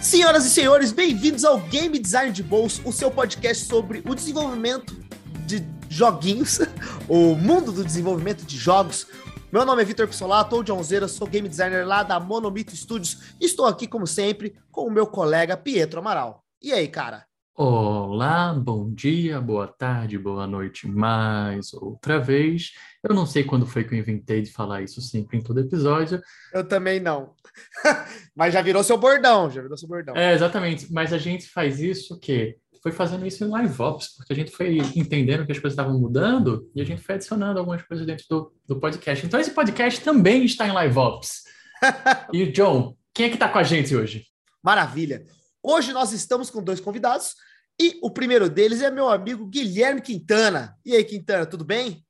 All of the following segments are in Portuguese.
Senhoras e senhores, bem-vindos ao Game Design de Bolso, o seu podcast sobre o desenvolvimento de joguinhos, o mundo do desenvolvimento de jogos. Meu nome é Vitor Pissolato, ou John Zera, sou game designer lá da Monomito Studios e estou aqui, como sempre, com o meu colega Pietro Amaral. E aí, cara? Olá, bom dia, boa tarde, boa noite, mais outra vez. Eu não sei quando foi que eu inventei de falar isso sempre em todo episódio. Eu também não. Mas já virou seu bordão, já virou seu bordão. É, exatamente. Mas a gente faz isso que foi fazendo isso em live ops, porque a gente foi entendendo que as coisas estavam mudando e a gente foi adicionando algumas coisas dentro do, do podcast. Então esse podcast também está em live ops. e John, quem é que está com a gente hoje? Maravilha. Hoje nós estamos com dois convidados e o primeiro deles é meu amigo Guilherme Quintana. E aí, Quintana, tudo bem?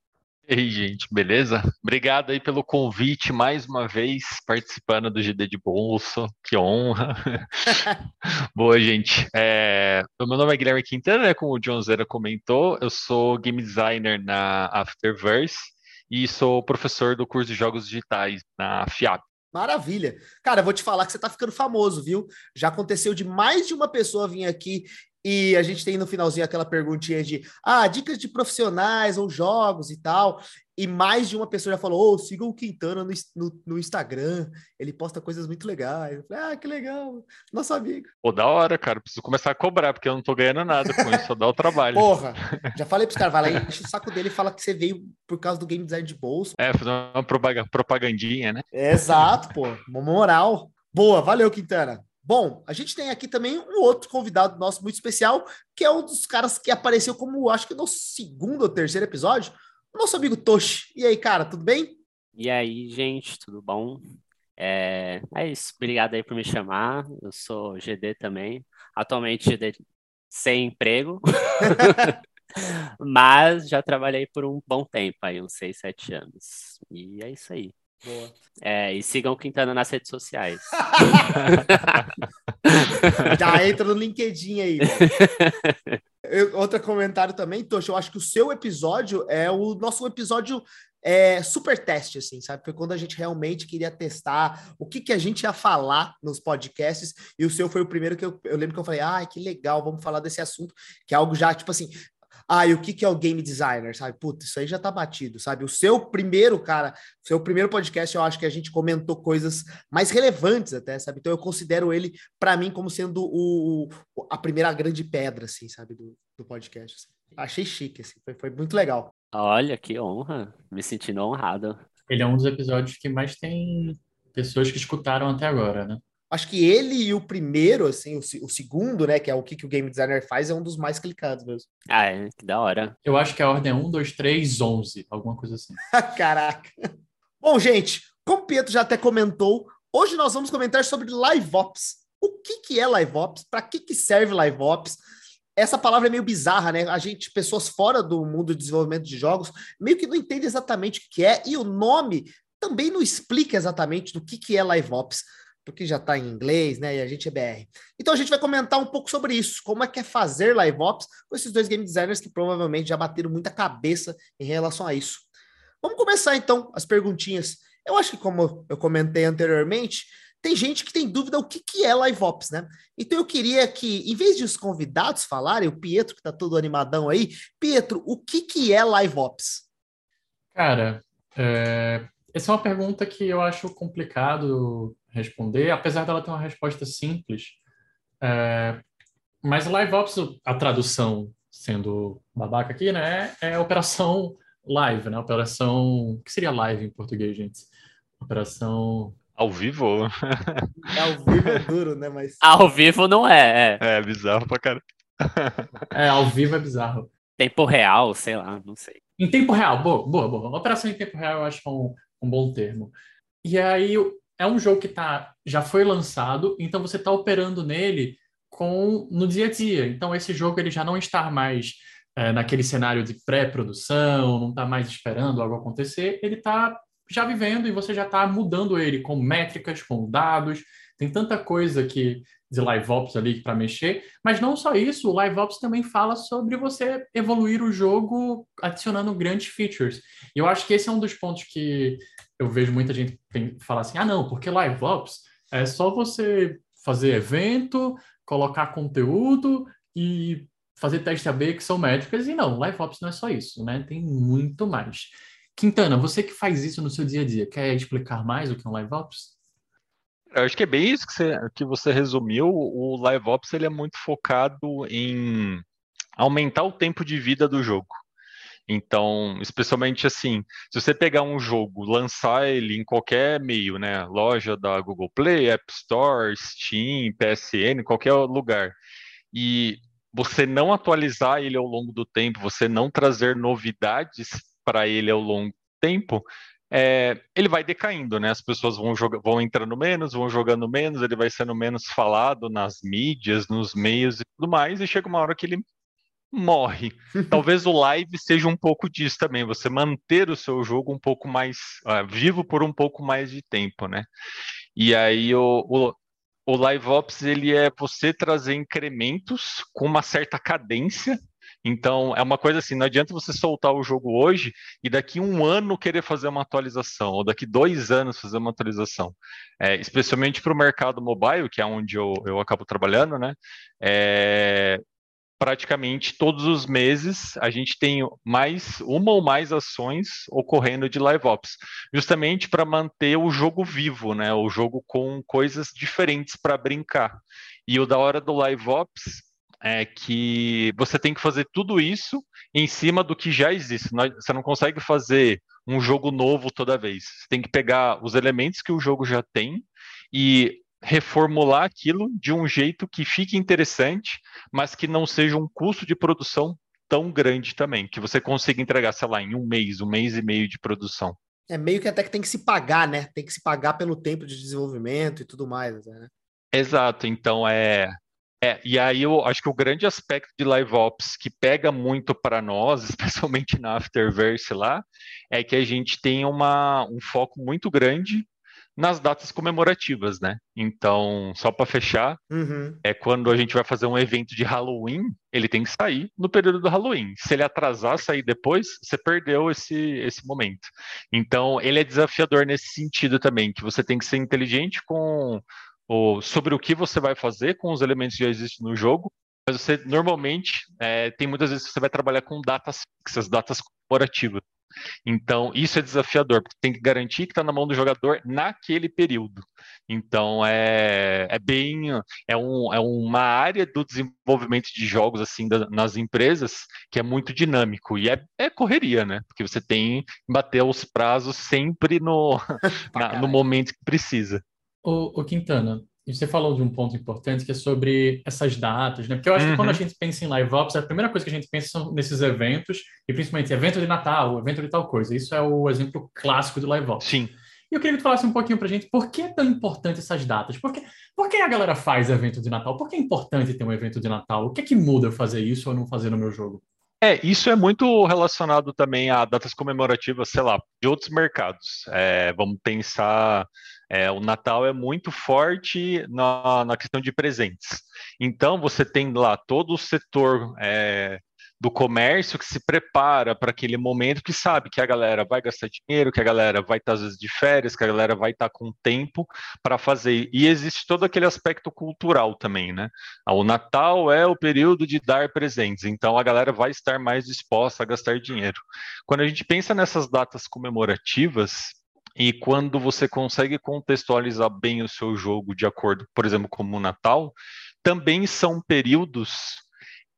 E aí, gente, beleza? Obrigado aí pelo convite mais uma vez, participando do GD de Bolso, que honra. Boa, gente. É, meu nome é Guilherme Quintana, né, como o John Zera comentou, eu sou game designer na Afterverse e sou professor do curso de jogos digitais na FIAP. Maravilha. Cara, vou te falar que você tá ficando famoso, viu? Já aconteceu de mais de uma pessoa vir aqui e a gente tem no finalzinho aquela perguntinha de ah, dicas de profissionais ou jogos e tal. E mais de uma pessoa já falou: oh, sigam o Quintana no, no, no, Instagram, ele posta coisas muito legais. Eu falei, ah, que legal, nosso amigo. Pô, da hora, cara. Preciso começar a cobrar, porque eu não tô ganhando nada com isso, só dá o trabalho. Porra, já falei pros caras, vai lá, enche o saco dele e fala que você veio por causa do game design de bolso. É, fazer uma propagandinha, né? Exato, pô, uma moral. Boa, valeu, Quintana. Bom, a gente tem aqui também um outro convidado nosso muito especial, que é um dos caras que apareceu como, acho que no segundo ou terceiro episódio, o nosso amigo Toshi. E aí, cara, tudo bem? E aí, gente, tudo bom? É, é isso, obrigado aí por me chamar. Eu sou GD também. Atualmente GD sem emprego, mas já trabalhei por um bom tempo aí, uns 6, 7 anos. E é isso aí. Boa. É, e sigam o Quintana nas redes sociais. Já entra no LinkedIn aí. Eu, outro comentário também, Tocha, eu acho que o seu episódio é o nosso episódio é, super teste, assim, sabe? Foi quando a gente realmente queria testar o que, que a gente ia falar nos podcasts, e o seu foi o primeiro que eu, eu lembro que eu falei, ai, ah, que legal, vamos falar desse assunto, que é algo já, tipo assim, ah, e o que, que é o game designer, sabe? Putz, isso aí já tá batido, sabe? O seu primeiro, cara, o seu primeiro podcast, eu acho que a gente comentou coisas mais relevantes até, sabe? Então eu considero ele, para mim, como sendo o, a primeira grande pedra, assim, sabe? Do, do podcast. Assim. Achei chique, assim, foi, foi muito legal. Olha, que honra, me sentindo honrado. Ele é um dos episódios que mais tem pessoas que escutaram até agora, né? Acho que ele e o primeiro, assim, o, o, segundo, né, que é o que, que o game designer faz, é um dos mais clicados mesmo. Ah, é, que da hora. Eu acho que a ordem é 1, 2, 3, 11, alguma coisa assim. Caraca. Bom, gente, como o Pietro já até comentou, hoje nós vamos comentar sobre Live Ops. O que, que é Live Ops? Para que, que serve Live Ops? Essa palavra é meio bizarra, né? A gente, pessoas fora do mundo do desenvolvimento de jogos, meio que não entende exatamente o que é, e o nome também não explica exatamente do que, que é Live Ops porque já está em inglês, né? E a gente é BR. Então a gente vai comentar um pouco sobre isso, como é que é fazer live ops com esses dois game designers que provavelmente já bateram muita cabeça em relação a isso. Vamos começar então as perguntinhas. Eu acho que como eu comentei anteriormente, tem gente que tem dúvida o que, que é live ops, né? Então eu queria que, em vez de os convidados falarem, o Pietro que está todo animadão aí, Pietro, o que que é live ops? Cara, é... essa é uma pergunta que eu acho complicado responder, apesar dela ter uma resposta simples. É, mas Live Ops, a tradução sendo babaca aqui, né, é, é operação live, né? Operação. O que seria live em português, gente? Operação. Ao vivo? É ao vivo é duro, né? Mas... Ao vivo não é, é. É bizarro pra caramba. é, ao vivo é bizarro. Tempo real, sei lá, não sei. Em tempo real, boa, boa, boa. Operação em tempo real eu acho que é um, um bom termo. E aí, é um jogo que tá, já foi lançado, então você está operando nele com no dia a dia. Então esse jogo ele já não está mais é, naquele cenário de pré-produção, não está mais esperando algo acontecer, ele está já vivendo e você já está mudando ele com métricas, com dados, tem tanta coisa que de live ops ali para mexer, mas não só isso, o live ops também fala sobre você evoluir o jogo adicionando grandes features. E eu acho que esse é um dos pontos que eu vejo muita gente falar assim: "Ah, não, porque live ops é só você fazer evento, colocar conteúdo e fazer teste AB que são métricas". E não, live ops não é só isso, né? Tem muito mais. Quintana, você que faz isso no seu dia a dia, quer explicar mais o que é um live ops? Eu acho que é bem isso que você, que você resumiu. O Live Ops ele é muito focado em aumentar o tempo de vida do jogo. Então, especialmente assim, se você pegar um jogo, lançar ele em qualquer meio, né? Loja da Google Play, App Store, Steam, PSN, qualquer lugar, e você não atualizar ele ao longo do tempo, você não trazer novidades para ele ao longo do tempo, é, ele vai decaindo, né? As pessoas vão, vão entrando menos, vão jogando menos, ele vai sendo menos falado nas mídias, nos meios e tudo mais, e chega uma hora que ele morre. Talvez o live seja um pouco disso também, você manter o seu jogo um pouco mais uh, vivo por um pouco mais de tempo, né? E aí o, o, o Live Ops ele é você trazer incrementos com uma certa cadência então, é uma coisa assim, não adianta você soltar o jogo hoje e daqui um ano querer fazer uma atualização, ou daqui dois anos fazer uma atualização. É, especialmente para o mercado mobile, que é onde eu, eu acabo trabalhando, né? É, praticamente todos os meses a gente tem mais uma ou mais ações ocorrendo de live ops, justamente para manter o jogo vivo, né? O jogo com coisas diferentes para brincar. E o da hora do live ops é que você tem que fazer tudo isso em cima do que já existe. Você não consegue fazer um jogo novo toda vez. Você tem que pegar os elementos que o jogo já tem e reformular aquilo de um jeito que fique interessante, mas que não seja um custo de produção tão grande também, que você consiga entregar, sei lá, em um mês, um mês e meio de produção. É meio que até que tem que se pagar, né? Tem que se pagar pelo tempo de desenvolvimento e tudo mais, né? Exato, então é é, e aí eu acho que o grande aspecto de Live Ops que pega muito para nós, especialmente na Afterverse lá, é que a gente tem uma, um foco muito grande nas datas comemorativas, né? Então, só para fechar, uhum. é quando a gente vai fazer um evento de Halloween, ele tem que sair no período do Halloween. Se ele atrasar, sair depois, você perdeu esse, esse momento. Então, ele é desafiador nesse sentido também, que você tem que ser inteligente com ou sobre o que você vai fazer com os elementos que já existem no jogo, mas você normalmente é, tem muitas vezes que você vai trabalhar com datas fixas, datas comemorativas. Então, isso é desafiador, porque tem que garantir que está na mão do jogador naquele período. Então, é, é bem. É, um, é uma área do desenvolvimento de jogos assim da, nas empresas que é muito dinâmico. E é, é correria, né? Porque você tem que bater os prazos sempre no, na, no momento que precisa. O, o Quintana, você falou de um ponto importante que é sobre essas datas, né? Porque eu acho uhum. que quando a uhum. gente pensa em live ops, a primeira coisa que a gente pensa são nesses eventos, e principalmente evento de Natal, evento de tal coisa. Isso é o exemplo clássico do live ops. Sim. E eu queria que tu falasse um pouquinho pra gente por que é tão importante essas datas? Por que, por que a galera faz evento de Natal? Por que é importante ter um evento de Natal? O que é que muda fazer isso ou não fazer no meu jogo? É, isso é muito relacionado também a datas comemorativas, sei lá, de outros mercados. É, vamos pensar é, o Natal é muito forte na, na, questão de presentes. Então, você tem lá todo o setor é, do comércio que se prepara para aquele momento, que sabe que a galera vai gastar dinheiro, que a galera vai estar, às vezes, de férias, que a galera vai estar com tempo para fazer. E existe todo aquele aspecto cultural também, né? O Natal é o período de dar presentes, então a galera vai estar mais disposta a gastar dinheiro. Quando a gente pensa nessas datas comemorativas, e quando você consegue contextualizar bem o seu jogo de acordo, por exemplo, como o Natal, também são períodos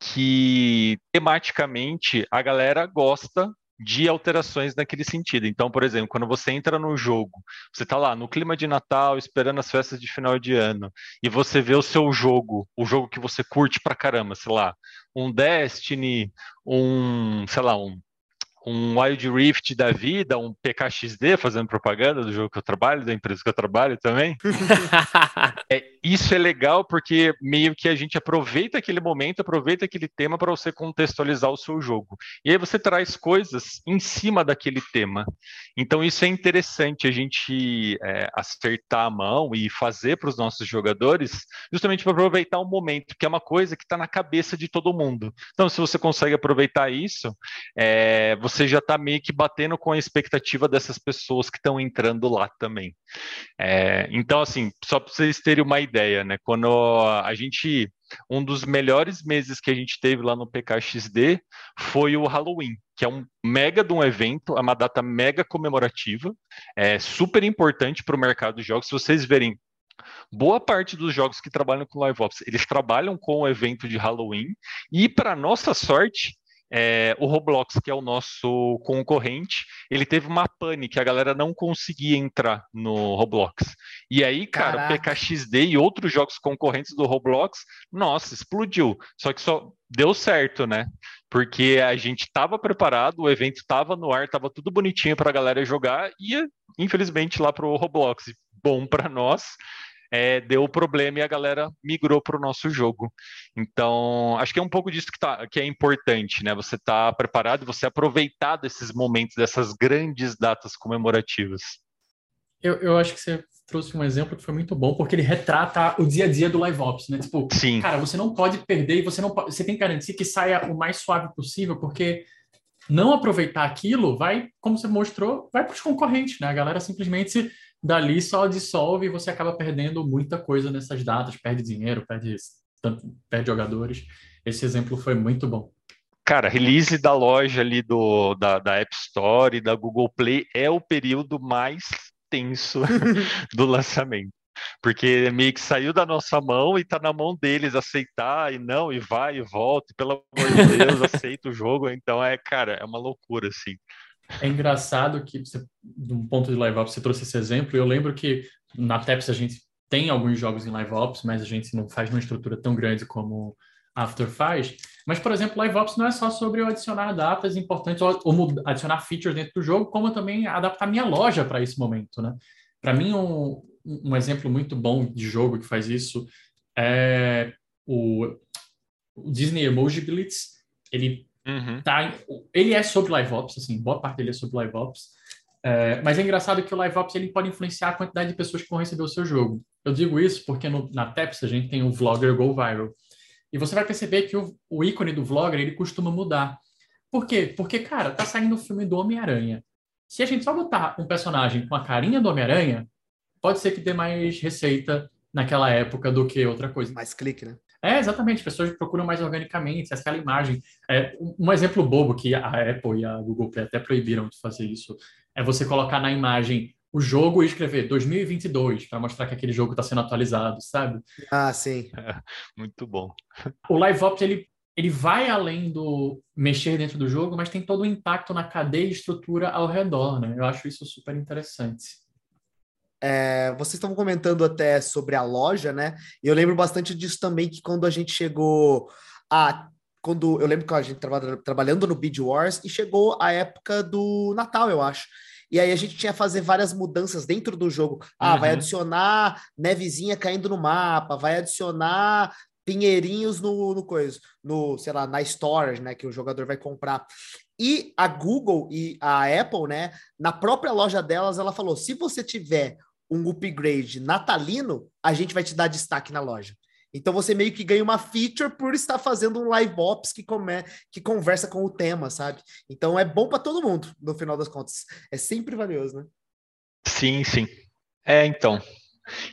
que tematicamente a galera gosta de alterações naquele sentido. Então, por exemplo, quando você entra no jogo, você está lá no clima de Natal, esperando as festas de final de ano, e você vê o seu jogo, o jogo que você curte pra caramba, sei lá, um Destiny, um, sei lá, um um Wild Rift da vida, um PKXD fazendo propaganda do jogo que eu trabalho, da empresa que eu trabalho também. é, isso é legal porque meio que a gente aproveita aquele momento, aproveita aquele tema para você contextualizar o seu jogo. E aí você traz coisas em cima daquele tema. Então isso é interessante a gente é, acertar a mão e fazer para os nossos jogadores, justamente para aproveitar o momento, que é uma coisa que está na cabeça de todo mundo. Então, se você consegue aproveitar isso, é, você você já está meio que batendo com a expectativa dessas pessoas que estão entrando lá também. É, então, assim, só para vocês terem uma ideia, né? Quando a gente. Um dos melhores meses que a gente teve lá no PKXD foi o Halloween, que é um mega de um evento, é uma data mega comemorativa, é super importante para o mercado de jogos. Se vocês verem boa parte dos jogos que trabalham com Live Ops, eles trabalham com o evento de Halloween, e para nossa sorte, é, o Roblox, que é o nosso concorrente, ele teve uma pane que a galera não conseguia entrar no Roblox. E aí, cara, Caraca. o PKXD e outros jogos concorrentes do Roblox, nossa, explodiu. Só que só deu certo, né? Porque a gente estava preparado, o evento estava no ar, estava tudo bonitinho para a galera jogar, e infelizmente lá para o Roblox. Bom para nós, é, deu problema e a galera migrou para o nosso jogo. Então, acho que é um pouco disso que, tá, que é importante, né? Você tá preparado, você aproveitar desses momentos, dessas grandes datas comemorativas. Eu, eu acho que você trouxe um exemplo que foi muito bom, porque ele retrata o dia a dia do Live Ops, né? Tipo, Sim. cara, você não pode perder e você não pode, você tem que garantir que saia o mais suave possível, porque não aproveitar aquilo vai, como você mostrou, vai para os concorrentes, né? A galera simplesmente dali só dissolve e você acaba perdendo muita coisa nessas datas, perde dinheiro, perde, perde jogadores. Esse exemplo foi muito bom. Cara, release da loja ali do, da, da App Store e da Google Play é o período mais tenso do lançamento. Porque meio que saiu da nossa mão e tá na mão deles aceitar e não, e vai e volta, e pelo amor de Deus, aceita o jogo. Então é, cara, é uma loucura, assim. É engraçado que, você, de um ponto de live ops, você trouxe esse exemplo. Eu lembro que na TEPS a gente tem alguns jogos em live ops, mas a gente não faz numa estrutura tão grande como After faz. Mas, por exemplo, live ops não é só sobre eu adicionar datas importantes ou, ou adicionar features dentro do jogo, como também adaptar minha loja para esse momento, né? Para mim, um, um exemplo muito bom de jogo que faz isso é o, o Disney Emoji Blitz. Ele Uhum. Tá, ele é sobre live ops, assim, boa parte dele é sobre live ops. É, mas é engraçado que o live ops ele pode influenciar a quantidade de pessoas que vão receber o seu jogo. Eu digo isso porque no, na TEPS a gente tem o Vlogger Go Viral. E você vai perceber que o, o ícone do Vlogger ele costuma mudar. Por quê? Porque, cara, tá saindo o filme do Homem-Aranha. Se a gente só botar um personagem com a carinha do Homem-Aranha, pode ser que dê mais receita naquela época do que outra coisa. Mais clique, né? É, exatamente, pessoas procuram mais organicamente aquela imagem. É, um exemplo bobo que a Apple e a Google Play até proibiram de fazer isso é você colocar na imagem o jogo e escrever 2022 para mostrar que aquele jogo está sendo atualizado, sabe? Ah, sim. É, muito bom. O LiveOps, ele, ele vai além do mexer dentro do jogo, mas tem todo o impacto na cadeia e estrutura ao redor, né? Eu acho isso super interessante. É, vocês estavam comentando até sobre a loja, né? E eu lembro bastante disso também, que quando a gente chegou a. Quando eu lembro que a gente estava trabalhando no Bid Wars e chegou a época do Natal, eu acho. E aí a gente tinha que fazer várias mudanças dentro do jogo. Ah, uhum. vai adicionar nevezinha caindo no mapa, vai adicionar pinheirinhos no, no coisa, no, sei lá, na storage, né, que o jogador vai comprar. E a Google e a Apple, né, na própria loja delas, ela falou: se você tiver um upgrade natalino, a gente vai te dar destaque na loja. Então você meio que ganha uma feature por estar fazendo um live ops que, come, que conversa com o tema, sabe? Então é bom para todo mundo, no final das contas. É sempre valioso, né? Sim, sim. É, então.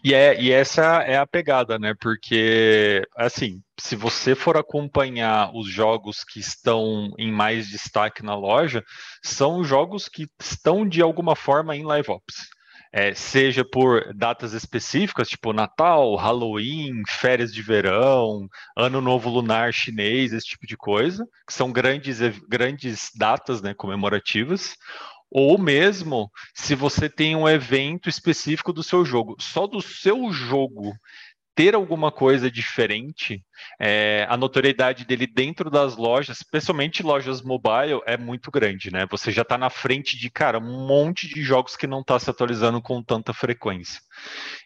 E, é, e essa é a pegada, né? Porque, assim, se você for acompanhar os jogos que estão em mais destaque na loja, são jogos que estão de alguma forma em live ops é, seja por datas específicas, tipo Natal, Halloween, férias de verão, Ano Novo Lunar Chinês, esse tipo de coisa, que são grandes, grandes datas né, comemorativas, ou mesmo se você tem um evento específico do seu jogo. Só do seu jogo ter alguma coisa diferente, é, a notoriedade dele dentro das lojas, especialmente lojas mobile, é muito grande, né? Você já está na frente de, cara, um monte de jogos que não está se atualizando com tanta frequência.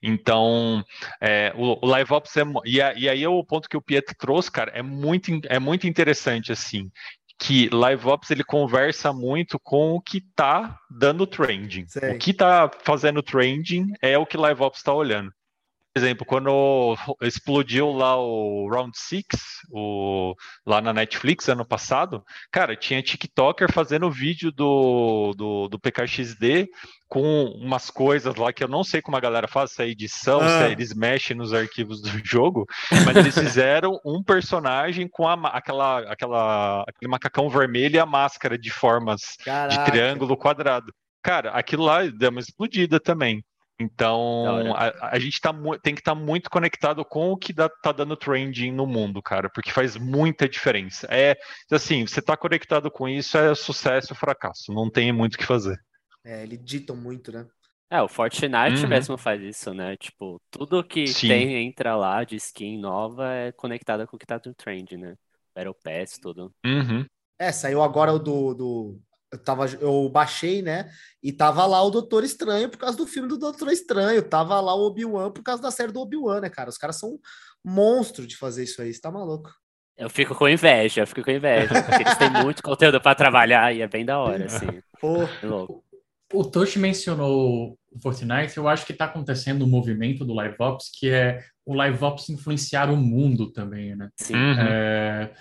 Então, é, o, o Live Ops é. E, e aí é o ponto que o Pietro trouxe, cara, é muito, é muito interessante, assim que LiveOps ele conversa muito com o que está dando trending. Sei. O que está fazendo trending é o que LiveOps está olhando exemplo, quando explodiu lá o Round 6, o, lá na Netflix ano passado, cara, tinha TikToker fazendo vídeo do, do, do PKXD com umas coisas lá que eu não sei como a galera faz essa edição, ah. se eles mexem nos arquivos do jogo, mas eles fizeram um personagem com a, aquela, aquela, aquele macacão vermelho e a máscara de formas Caraca. de triângulo quadrado. Cara, aquilo lá deu uma explodida também. Então, a, a, gente tá, tem que estar tá muito conectado com o que dá, tá dando trending no mundo, cara, porque faz muita diferença. É assim, você tá conectado com isso, é sucesso ou fracasso, não tem muito o que fazer. É, eles ditam muito, né? É, o Fortnite uhum. mesmo faz isso, né? Tipo, tudo que Sim. tem, entra lá de skin nova é conectado com o que tá no trend, né? Battle Pass, tudo. Uhum. É, saiu agora o do, do eu, tava, eu baixei, né? E tava lá o Doutor Estranho por causa do filme do Doutor Estranho. Tava lá o Obi-Wan por causa da série do Obi-Wan, né, cara? Os caras são monstros de fazer isso aí. Você tá maluco? Eu fico com inveja, eu fico com inveja. Porque eles têm muito conteúdo para trabalhar e é bem da hora, assim. Pô. É louco. O Tosh mencionou o Fortnite, eu acho que está acontecendo um movimento do Live Ops, que é o Live Ops influenciar o mundo também, né? Sim. Uhum. É,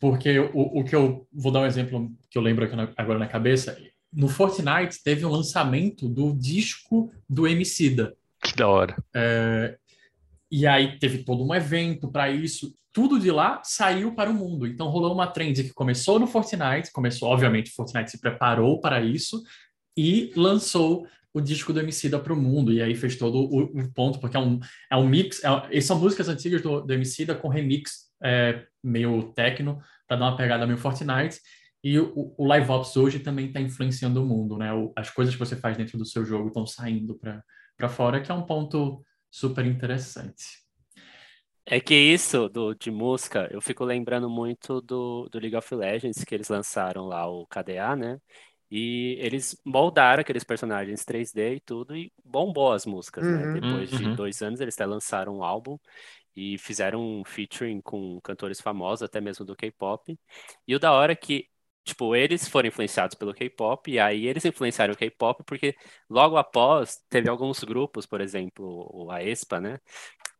porque o, o que eu vou dar um exemplo que eu lembro aqui na, agora na cabeça. No Fortnite teve o lançamento do disco do Emicida. Que da hora. É, e aí teve todo um evento para isso. Tudo de lá saiu para o mundo. Então rolou uma trend que começou no Fortnite, começou, obviamente, o Fortnite se preparou para isso e lançou o disco do Emicida para o mundo. E aí fez todo o, o, ponto, porque é um, é um mix. É, são músicas antigas do, do Emicida com remix é, meio techno, para dar uma pegada meio Fortnite. E o, o Live Ops hoje também está influenciando o mundo, né? O, as coisas que você faz dentro do seu jogo estão saindo para fora, que é um ponto super interessante. É que isso do, de música, eu fico lembrando muito do, do League of Legends, que eles lançaram lá o KDA, né? E eles moldaram aqueles personagens 3D e tudo, e bombou as músicas, né? uhum, né? Depois uhum. de dois anos, eles até lançaram um álbum e fizeram um featuring com cantores famosos, até mesmo do K-pop. E o da hora é que, tipo, eles foram influenciados pelo K-pop, e aí eles influenciaram o K-pop porque logo após teve alguns grupos, por exemplo, a Espa, né?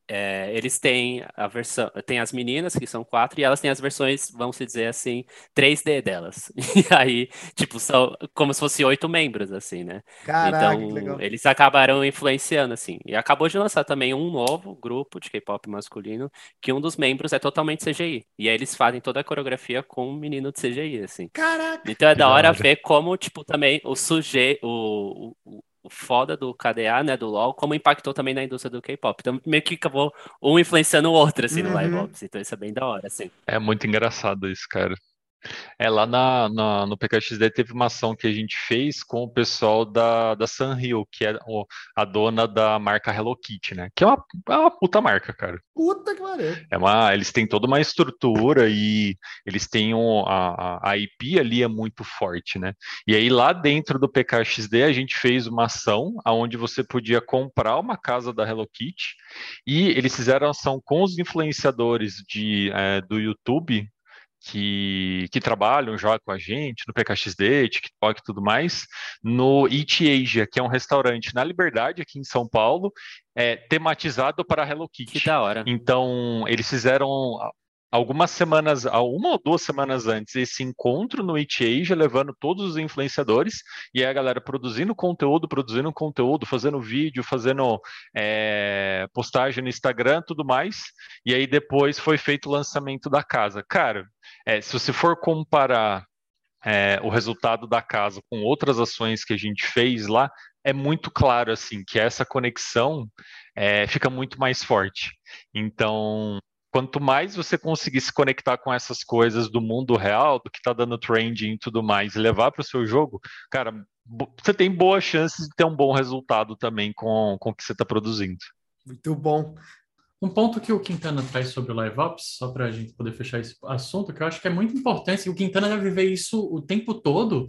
É, eles têm a versão, tem as meninas que são quatro e elas têm as versões, vamos dizer assim, 3D delas. E aí, tipo, são como se fosse oito membros, assim, né? Caraca, então, eles acabaram influenciando, assim. E acabou de lançar também um novo grupo de K-pop masculino, que um dos membros é totalmente CGI. E aí eles fazem toda a coreografia com um menino de CGI, assim. Caraca! Então é da hora ver como, tipo, também o sujeito, o, foda do KDA, né, do LoL, como impactou também na indústria do K-pop. Então, meio que acabou um influenciando o outro, assim, uhum. no Live Ops. Então, isso é bem da hora, assim. É muito engraçado isso, cara. É, lá na, na, no PKXD teve uma ação que a gente fez com o pessoal da, da Sunhill, que é a dona da marca Hello Kitty, né? Que é uma, é uma puta marca, cara. Puta que pariu. É uma, eles têm toda uma estrutura e eles têm um, a, a IP ali é muito forte, né? E aí lá dentro do PKXD a gente fez uma ação onde você podia comprar uma casa da Hello Kitty e eles fizeram ação com os influenciadores de, é, do YouTube que, que trabalham já com a gente no PKXD, TikTok e tudo mais, no Eat Asia, que é um restaurante na Liberdade, aqui em São Paulo, é, tematizado para Hello Kitty. Que da hora. Então, eles fizeram algumas semanas, uma ou duas semanas antes, esse encontro no It Asia, levando todos os influenciadores, e a galera produzindo conteúdo, produzindo conteúdo, fazendo vídeo, fazendo é, postagem no Instagram, tudo mais, e aí depois foi feito o lançamento da casa. Cara, é, se você for comparar é, o resultado da casa com outras ações que a gente fez lá, é muito claro assim que essa conexão é, fica muito mais forte. Então, quanto mais você conseguir se conectar com essas coisas do mundo real, do que está dando trending e tudo mais, levar para o seu jogo, cara, você tem boas chances de ter um bom resultado também com, com o que você está produzindo. Muito bom. Um ponto que o Quintana traz sobre o Live Ops, só para a gente poder fechar esse assunto, que eu acho que é muito importante, e o Quintana deve ver isso o tempo todo,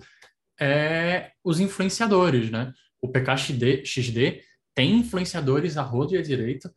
é os influenciadores, né? O PKXD XD tem influenciadores a rodo e à direita,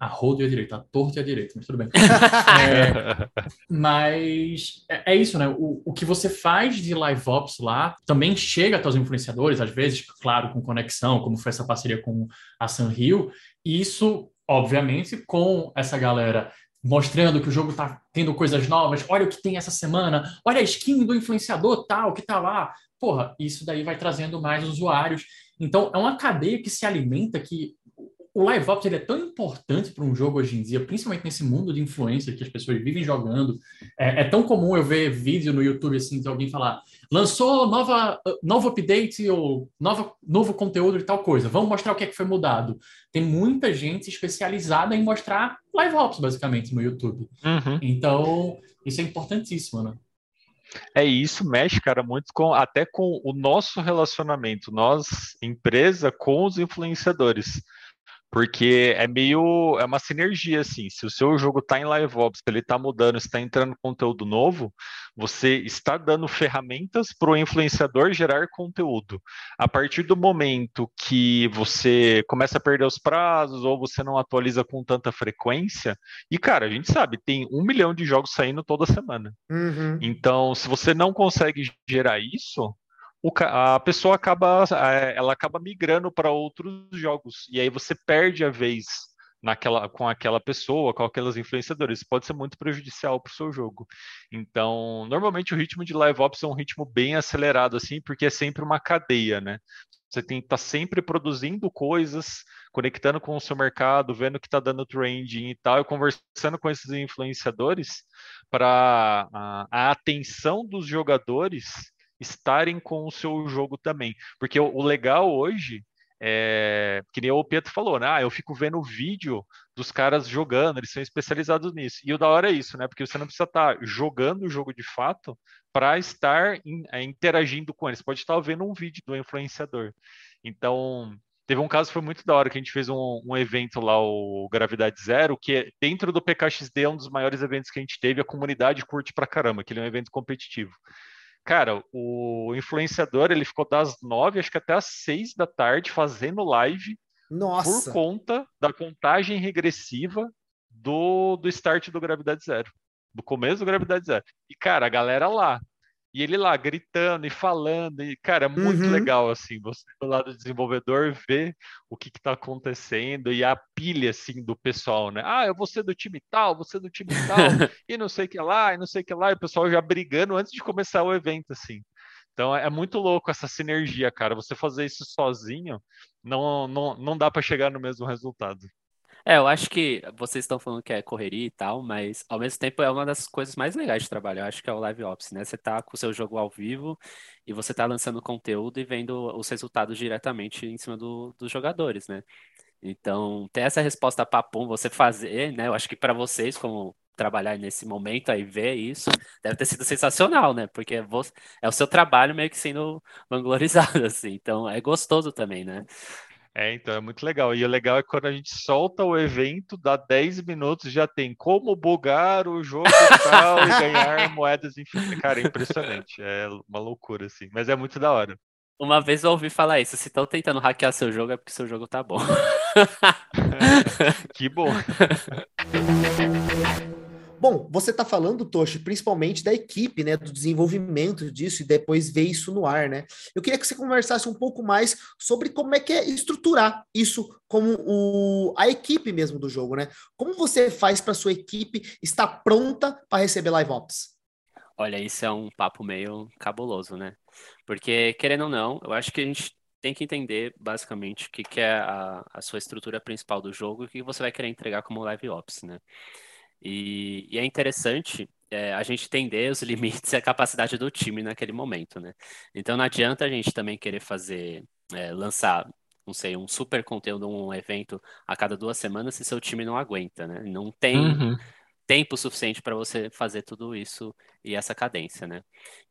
a rodo e à direita, a torto e à direita, mas tudo bem. é, mas é, é, isso, né? O, o que você faz de live ops lá também chega até os influenciadores, às vezes, claro, com conexão, como foi essa parceria com a Sunhill, e isso, obviamente, com essa galera mostrando que o jogo tá tendo coisas novas, olha o que tem essa semana, olha a skin do influenciador tal que tá lá. Porra, isso daí vai trazendo mais usuários. Então, é uma cadeia que se alimenta que o live ops ele é tão importante para um jogo hoje em dia, principalmente nesse mundo de influência que as pessoas vivem jogando. É, é, tão comum eu ver vídeo no YouTube assim de alguém falar lançou nova novo update ou nova, novo conteúdo de tal coisa. Vamos mostrar o que, é que foi mudado. Tem muita gente especializada em mostrar live ops basicamente no YouTube. Uhum. Então isso é importantíssimo, né? É isso, mexe, cara, muito com até com o nosso relacionamento, nós, empresa, com os influenciadores. Porque é meio. É uma sinergia, assim. Se o seu jogo está em live ops, ele está mudando, está entrando conteúdo novo, você está dando ferramentas para o influenciador gerar conteúdo. A partir do momento que você começa a perder os prazos ou você não atualiza com tanta frequência, e cara, a gente sabe, tem um milhão de jogos saindo toda semana. Uhum. Então, se você não consegue gerar isso, o, a pessoa acaba, ela acaba migrando para outros jogos e aí você perde a vez naquela, com aquela pessoa, com aquelas influenciadores. Isso pode ser muito prejudicial para o seu jogo. Então, normalmente o ritmo de live ops é um ritmo bem acelerado, assim, porque é sempre uma cadeia, né? Você tem que estar tá sempre produzindo coisas, conectando com o seu mercado, vendo o que está dando trending e tal, e conversando com esses influenciadores para a, a atenção dos jogadores estarem com o seu jogo também. Porque o, o legal hoje é, que nem o Pedro falou, né? Ah, eu fico vendo o vídeo dos caras jogando, eles são especializados nisso. E o da hora é isso, né? Porque você não precisa estar jogando o jogo de fato para estar in, é, interagindo com eles. Pode estar vendo um vídeo do influenciador. Então, teve um caso que foi muito da hora que a gente fez um, um evento lá, o Gravidade Zero, que é, dentro do PKXD é um dos maiores eventos que a gente teve. A comunidade curte pra caramba, que ele é um evento competitivo. Cara, o influenciador ele ficou das nove, acho que até às seis da tarde, fazendo live Nossa. por conta da contagem regressiva do, do start do Gravidade Zero. Do começo do Gravidade Zero. E, cara, a galera lá, e ele lá gritando e falando, e cara, é muito uhum. legal assim, você do lado do desenvolvedor ver o que está acontecendo e a pilha assim do pessoal, né? Ah, eu vou ser do time tal, ser do time tal, e não sei o que lá, e não sei o que lá, e o pessoal já brigando antes de começar o evento, assim. Então é muito louco essa sinergia, cara. Você fazer isso sozinho não, não, não dá para chegar no mesmo resultado. É, eu acho que vocês estão falando que é correria e tal, mas ao mesmo tempo é uma das coisas mais legais de trabalhar. Eu acho que é o live ops, né? Você tá com o seu jogo ao vivo e você tá lançando conteúdo e vendo os resultados diretamente em cima do, dos jogadores, né? Então, ter essa resposta papum, você fazer, né? Eu acho que para vocês, como trabalhar nesse momento aí, ver isso, deve ter sido sensacional, né? Porque é o seu trabalho meio que sendo vanglorizado, assim. Então, é gostoso também, né? É, então é muito legal. E o legal é quando a gente solta o evento, dá 10 minutos, já tem como bugar o jogo tal e ganhar moedas infinitas. Cara, é impressionante. É uma loucura, assim. Mas é muito da hora. Uma vez eu ouvi falar isso. Se estão tentando hackear seu jogo, é porque seu jogo tá bom. que bom. Bom, você está falando, Toshi, principalmente da equipe, né, do desenvolvimento disso e depois ver isso no ar, né? Eu queria que você conversasse um pouco mais sobre como é que é estruturar isso como o, a equipe mesmo do jogo, né? Como você faz para sua equipe estar pronta para receber live ops? Olha, isso é um papo meio cabuloso, né? Porque, querendo ou não, eu acho que a gente tem que entender basicamente o que, que é a, a sua estrutura principal do jogo e o que você vai querer entregar como live ops, né? E, e é interessante é, a gente entender os limites e a capacidade do time naquele momento, né? Então não adianta a gente também querer fazer, é, lançar, não sei, um super conteúdo, um evento a cada duas semanas se seu time não aguenta, né? Não tem uhum. tempo suficiente para você fazer tudo isso e essa cadência, né?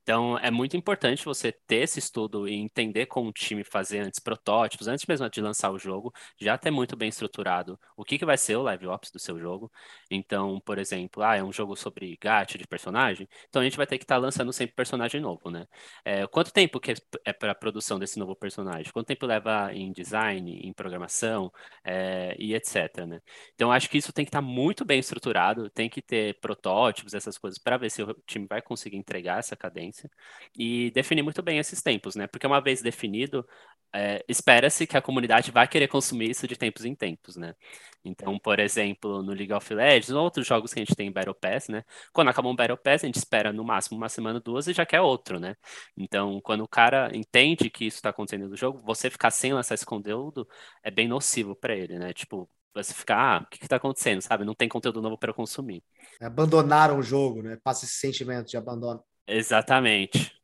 Então, é muito importante você ter esse estudo e entender como o time fazer antes protótipos, antes mesmo de lançar o jogo, já ter muito bem estruturado o que, que vai ser o live ops do seu jogo. Então, por exemplo, ah, é um jogo sobre gacha de personagem, então a gente vai ter que estar tá lançando sempre personagem novo, né? É, quanto tempo que é para a produção desse novo personagem? Quanto tempo leva em design, em programação é, e etc, né? Então, acho que isso tem que estar tá muito bem estruturado, tem que ter protótipos, essas coisas, para ver se o time vai conseguir entregar essa cadência e definir muito bem esses tempos, né? Porque uma vez definido, é, espera-se que a comunidade vai querer consumir isso de tempos em tempos, né? Então, por exemplo, no League of Legends, outros jogos que a gente tem em Battle Pass, né? Quando acaba um Battle Pass, a gente espera no máximo uma semana, duas e já quer outro, né? Então, quando o cara entende que isso está acontecendo no jogo, você ficar sem lançar esse conteúdo é bem nocivo para ele, né? Tipo, você ficar, ah, o que está acontecendo, sabe? Não tem conteúdo novo para consumir. Abandonaram o jogo, né? Passa esse sentimento de abandono. Exatamente.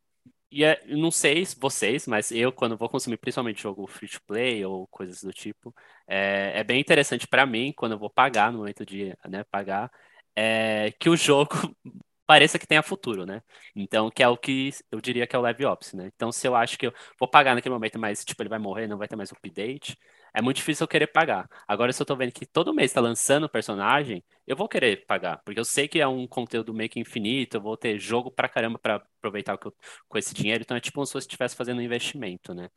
E é, não sei vocês, mas eu, quando vou consumir principalmente jogo free to play ou coisas do tipo, é, é bem interessante para mim, quando eu vou pagar, no momento de né, pagar, é, que o jogo pareça que tenha futuro, né? Então, que é o que eu diria que é o live ops, né? Então, se eu acho que eu vou pagar naquele momento, mas tipo, ele vai morrer, não vai ter mais update, é muito difícil eu querer pagar. Agora, se eu tô vendo que todo mês tá lançando personagem, eu vou querer pagar, porque eu sei que é um conteúdo meio que infinito, eu vou ter jogo pra caramba para aproveitar com esse dinheiro, então é tipo como se eu estivesse fazendo um investimento, né?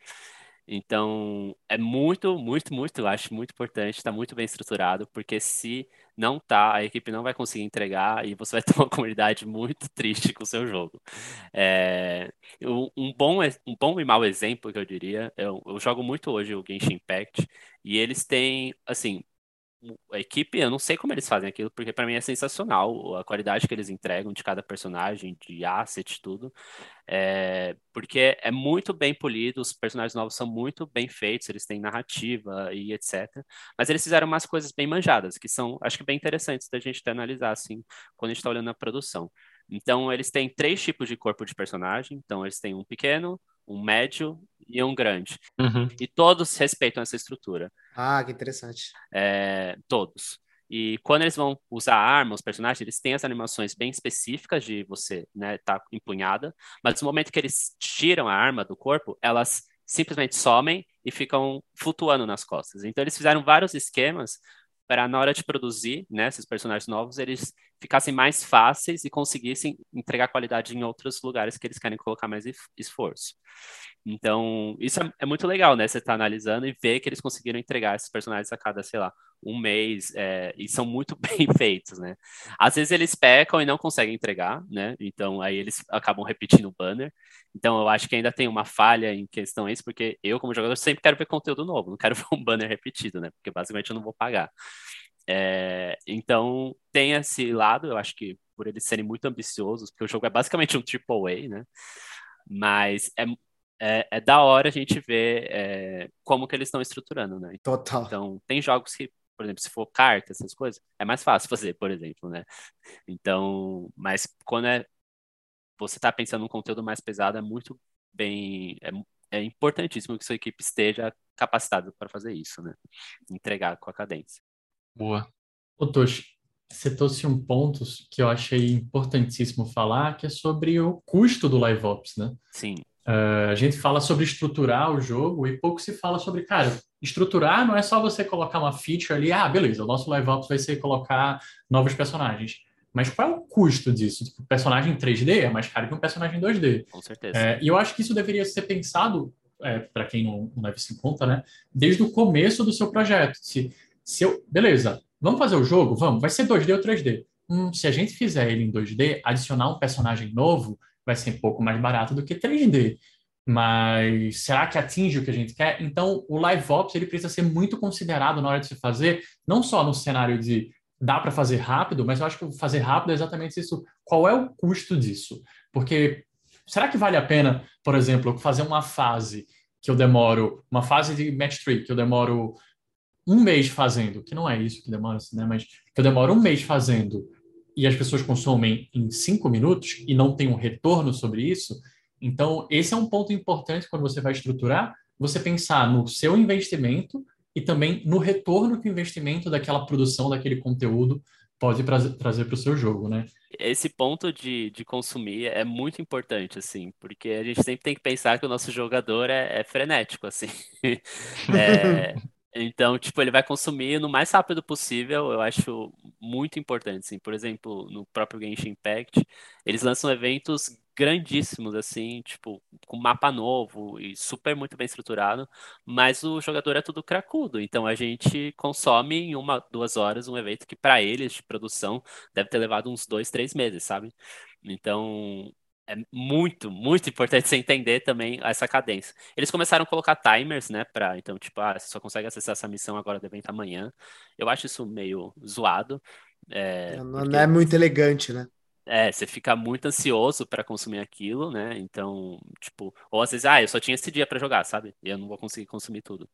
Então, é muito, muito, muito, eu acho muito importante, está muito bem estruturado, porque se não tá, a equipe não vai conseguir entregar e você vai ter uma comunidade muito triste com o seu jogo. É, um, bom, um bom e mau exemplo que eu diria, eu, eu jogo muito hoje o Genshin Impact, e eles têm, assim, a equipe, eu não sei como eles fazem aquilo, porque para mim é sensacional a qualidade que eles entregam de cada personagem, de asset, tudo. É, porque é muito bem polido, os personagens novos são muito bem feitos, eles têm narrativa e etc. Mas eles fizeram umas coisas bem manjadas, que são, acho que bem interessantes da gente analisar, assim, quando a gente está olhando a produção. Então, eles têm três tipos de corpo de personagem. Então, eles têm um pequeno, um médio e um grande. Uhum. E todos respeitam essa estrutura. Ah, que interessante. É, todos. E quando eles vão usar arma, os personagens, eles têm as animações bem específicas de você, né, tá empunhada, mas no momento que eles tiram a arma do corpo, elas simplesmente somem e ficam flutuando nas costas. Então eles fizeram vários esquemas para na hora de produzir, né, esses personagens novos, eles ficassem mais fáceis e conseguissem entregar qualidade em outros lugares que eles querem colocar mais esforço. Então, isso é, é muito legal, né? Você tá analisando e ver que eles conseguiram entregar esses personagens a cada, sei lá, um mês, é, e são muito bem feitos, né? Às vezes eles pecam e não conseguem entregar, né? Então, aí eles acabam repetindo o banner. Então, eu acho que ainda tem uma falha em questão isso, porque eu, como jogador, sempre quero ver conteúdo novo, não quero ver um banner repetido, né? Porque basicamente eu não vou pagar. É, então, tem esse lado, eu acho que por eles serem muito ambiciosos, porque o jogo é basicamente um AAA, né? Mas é, é, é da hora a gente ver é, como que eles estão estruturando, né? Total. Então, tem jogos que, por exemplo, se for carta, essas coisas, é mais fácil fazer, por exemplo, né? Então, mas quando é você está pensando num conteúdo mais pesado, é muito bem, é, é importantíssimo que sua equipe esteja capacitada para fazer isso, né? Entregar com a cadência. Boa. Ô, Toshi, você trouxe um ponto que eu achei importantíssimo falar, que é sobre o custo do Live Ops, né? Sim. Uh, a gente fala sobre estruturar o jogo e pouco se fala sobre, cara, estruturar não é só você colocar uma feature ali, ah, beleza, o nosso Live Ops vai ser colocar novos personagens. Mas qual é o custo disso? Tipo, personagem 3D é mais caro que um personagem 2D. Com certeza. É, e eu acho que isso deveria ser pensado, é, para quem não, não leva isso em conta, né? Desde o começo do seu projeto. Se se eu, beleza, vamos fazer o jogo? Vamos, vai ser 2D ou 3D. Hum, se a gente fizer ele em 2D, adicionar um personagem novo vai ser um pouco mais barato do que 3D. Mas será que atinge o que a gente quer? Então, o Live Ops ele precisa ser muito considerado na hora de se fazer, não só no cenário de dá para fazer rápido, mas eu acho que fazer rápido é exatamente isso. Qual é o custo disso? Porque será que vale a pena, por exemplo, fazer uma fase que eu demoro, uma fase de match tree que eu demoro um mês fazendo, que não é isso que demora, né? Mas que eu demoro um mês fazendo e as pessoas consomem em cinco minutos e não tem um retorno sobre isso. Então, esse é um ponto importante quando você vai estruturar, você pensar no seu investimento e também no retorno que o investimento daquela produção, daquele conteúdo pode trazer para o seu jogo, né? Esse ponto de, de consumir é muito importante, assim, porque a gente sempre tem que pensar que o nosso jogador é, é frenético, assim. é, então, tipo, ele vai consumir no mais rápido possível, eu acho muito importante, assim. Por exemplo, no próprio Genshin Impact, eles lançam eventos grandíssimos, assim, tipo, com mapa novo e super muito bem estruturado, mas o jogador é tudo cracudo, então a gente consome em uma, duas horas um evento que para eles de produção deve ter levado uns dois, três meses, sabe? Então, é muito, muito importante você entender também essa cadência. Eles começaram a colocar timers, né, para então, tipo, ah, você só consegue acessar essa missão agora do evento amanhã. Eu acho isso meio zoado. É, não, porque... não é muito elegante, né? É, você fica muito ansioso para consumir aquilo, né? Então, tipo, ou às vezes, ah, eu só tinha esse dia para jogar, sabe? E eu não vou conseguir consumir tudo.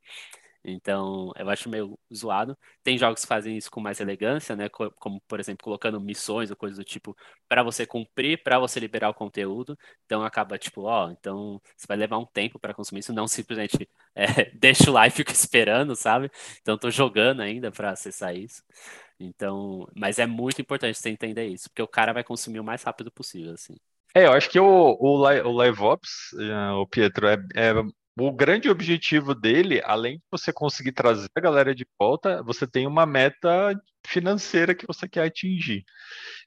Então, eu acho meio zoado. Tem jogos que fazem isso com mais elegância, né? Como, por exemplo, colocando missões ou coisas do tipo para você cumprir, para você liberar o conteúdo. Então, acaba tipo, ó, então você vai levar um tempo para consumir isso, não simplesmente é, deixa o live e fica esperando, sabe? Então, tô jogando ainda para acessar isso. Então, mas é muito importante você entender isso, porque o cara vai consumir o mais rápido possível, assim. É, eu acho que o, o, o Live Ops, uh, o Pietro, é, é o grande objetivo dele, além de você conseguir trazer a galera de volta, você tem uma meta financeira que você quer atingir.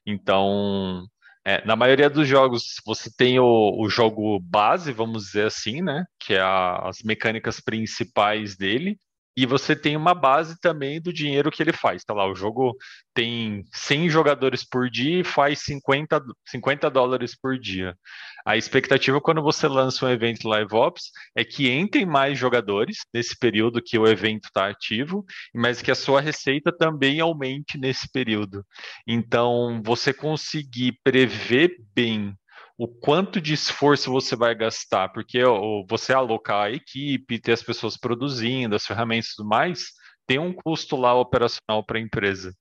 Então, é, na maioria dos jogos, você tem o, o, jogo base, vamos dizer assim, né? Que é a, as mecânicas principais dele e você tem uma base também do dinheiro que ele faz. Tá lá, o jogo tem 100 jogadores por dia e faz 50, 50 dólares por dia. A expectativa quando você lança um evento Live Ops é que entrem mais jogadores nesse período que o evento está ativo, mas que a sua receita também aumente nesse período. Então, você conseguir prever bem o quanto de esforço você vai gastar, porque ó, você alocar a equipe, ter as pessoas produzindo, as ferramentas e tudo mais, tem um custo lá operacional para a empresa.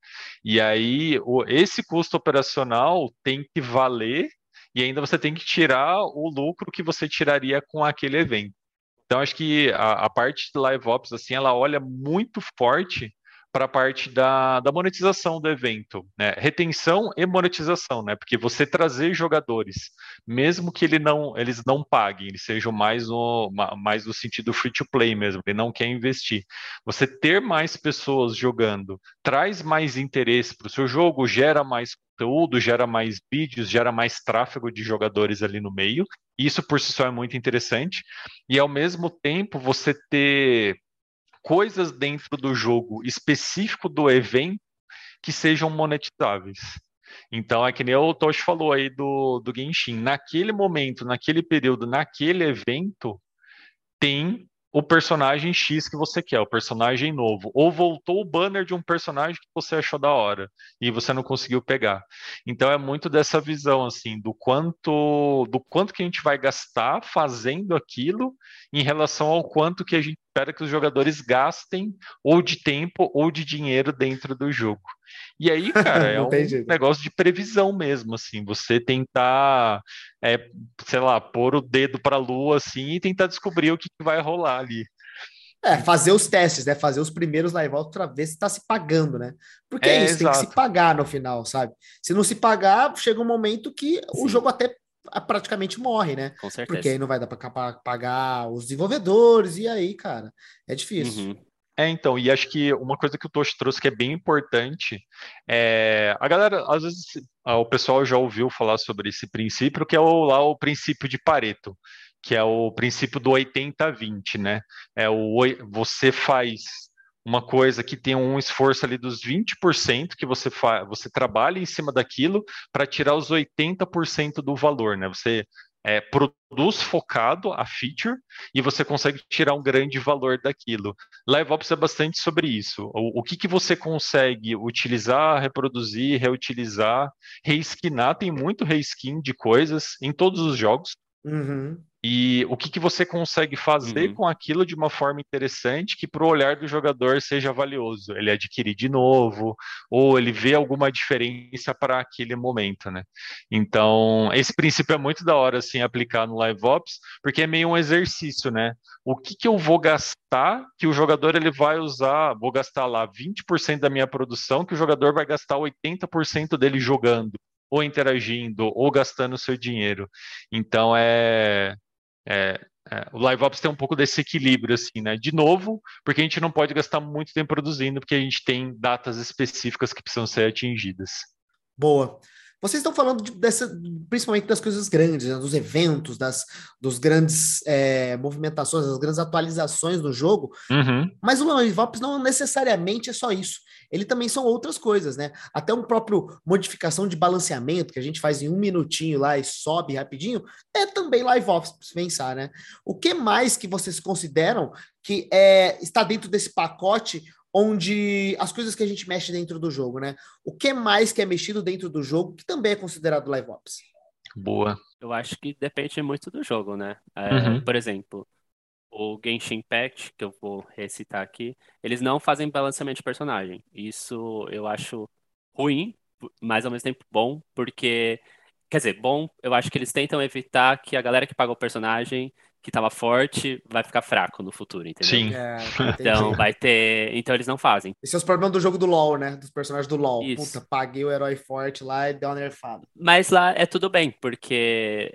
E aí, o, esse custo operacional tem que valer e ainda você tem que tirar o lucro que você tiraria com aquele evento. Então, acho que a, a parte de Live Ops, assim, ela olha muito forte para a parte da, da monetização do evento, né? Retenção e monetização, né? Porque você trazer jogadores, mesmo que ele não, eles não paguem, eles sejam mais no, mais no sentido free to play mesmo, ele não quer investir. Você ter mais pessoas jogando traz mais interesse para o seu jogo, gera mais conteúdo, gera mais vídeos, gera mais tráfego de jogadores ali no meio. Isso por si só é muito interessante. E ao mesmo tempo você ter coisas dentro do jogo específico do evento que sejam monetizáveis. Então, é que nem o Tosh falou aí do, do Genshin. Naquele momento, naquele período, naquele evento, tem o personagem X que você quer, o personagem novo. Ou voltou o banner de um personagem que você achou da hora e você não conseguiu pegar. Então é muito dessa visão assim, do quanto do quanto que a gente vai gastar fazendo aquilo em relação ao quanto que a gente espera que os jogadores gastem ou de tempo ou de dinheiro dentro do jogo. E aí, cara, é um negócio de previsão mesmo, assim, você tentar, é, sei lá, pôr o dedo para a lua, assim, e tentar descobrir o que, vai rolar ali. É, fazer os testes, né? Fazer os primeiros live out para ver se está se pagando, né? Porque é, é isso, exato. tem que se pagar no final, sabe? Se não se pagar, chega um momento que Sim. o jogo até praticamente morre, né? Com certeza. Porque aí não vai dar para pagar os desenvolvedores, e aí, cara, é difícil. Uhum. É, então, e acho que uma coisa que o Tosh trouxe que é bem importante é. A galera, às vezes, o pessoal já ouviu falar sobre esse princípio, que é o, lá o princípio de Pareto, que é o princípio do 80-20, né? É o você faz uma coisa que tem um esforço ali dos 20% que você faz, você trabalha em cima daquilo para tirar os 80% do valor, né? Você é, produz focado a feature e você consegue tirar um grande valor daquilo. LiveOps é bastante sobre isso. O, o que, que você consegue utilizar, reproduzir, reutilizar, reskinar, tem muito reskin de coisas em todos os jogos. Uhum. E o que, que você consegue fazer uhum. com aquilo de uma forma interessante que para o olhar do jogador seja valioso. Ele adquirir de novo, ou ele vê alguma diferença para aquele momento, né? Então, esse princípio é muito da hora, assim, aplicar no Live Ops, porque é meio um exercício, né? O que, que eu vou gastar que o jogador ele vai usar, vou gastar lá 20% da minha produção, que o jogador vai gastar 80% dele jogando ou interagindo, ou gastando seu dinheiro. Então é, é, é, o Live Ops tem um pouco desse equilíbrio, assim, né? De novo, porque a gente não pode gastar muito tempo produzindo, porque a gente tem datas específicas que precisam ser atingidas. Boa. Vocês estão falando de, dessa, principalmente das coisas grandes, né? dos eventos, das dos grandes é, movimentações, das grandes atualizações do jogo. Uhum. Mas o Live Ops não necessariamente é só isso ele também são outras coisas, né? Até um próprio modificação de balanceamento que a gente faz em um minutinho lá e sobe rapidinho, é também live ops, para pensar, né? O que mais que vocês consideram que é, está dentro desse pacote onde as coisas que a gente mexe dentro do jogo, né? O que mais que é mexido dentro do jogo que também é considerado live ops? Boa. Eu acho que depende muito do jogo, né? É, uhum. Por exemplo, o Genshin Impact, que eu vou recitar aqui, eles não fazem balanceamento de personagem. Isso eu acho ruim, mas ao mesmo tempo bom, porque. Quer dizer, bom, eu acho que eles tentam evitar que a galera que paga o personagem que estava forte vai ficar fraco no futuro, entendeu? Sim. É, então vai ter. Então eles não fazem. Esse é os problemas do jogo do LoL, né? Dos personagens do LoL. Isso. Puta, paguei o herói forte lá e deu uma nerfada. Mas lá é tudo bem, porque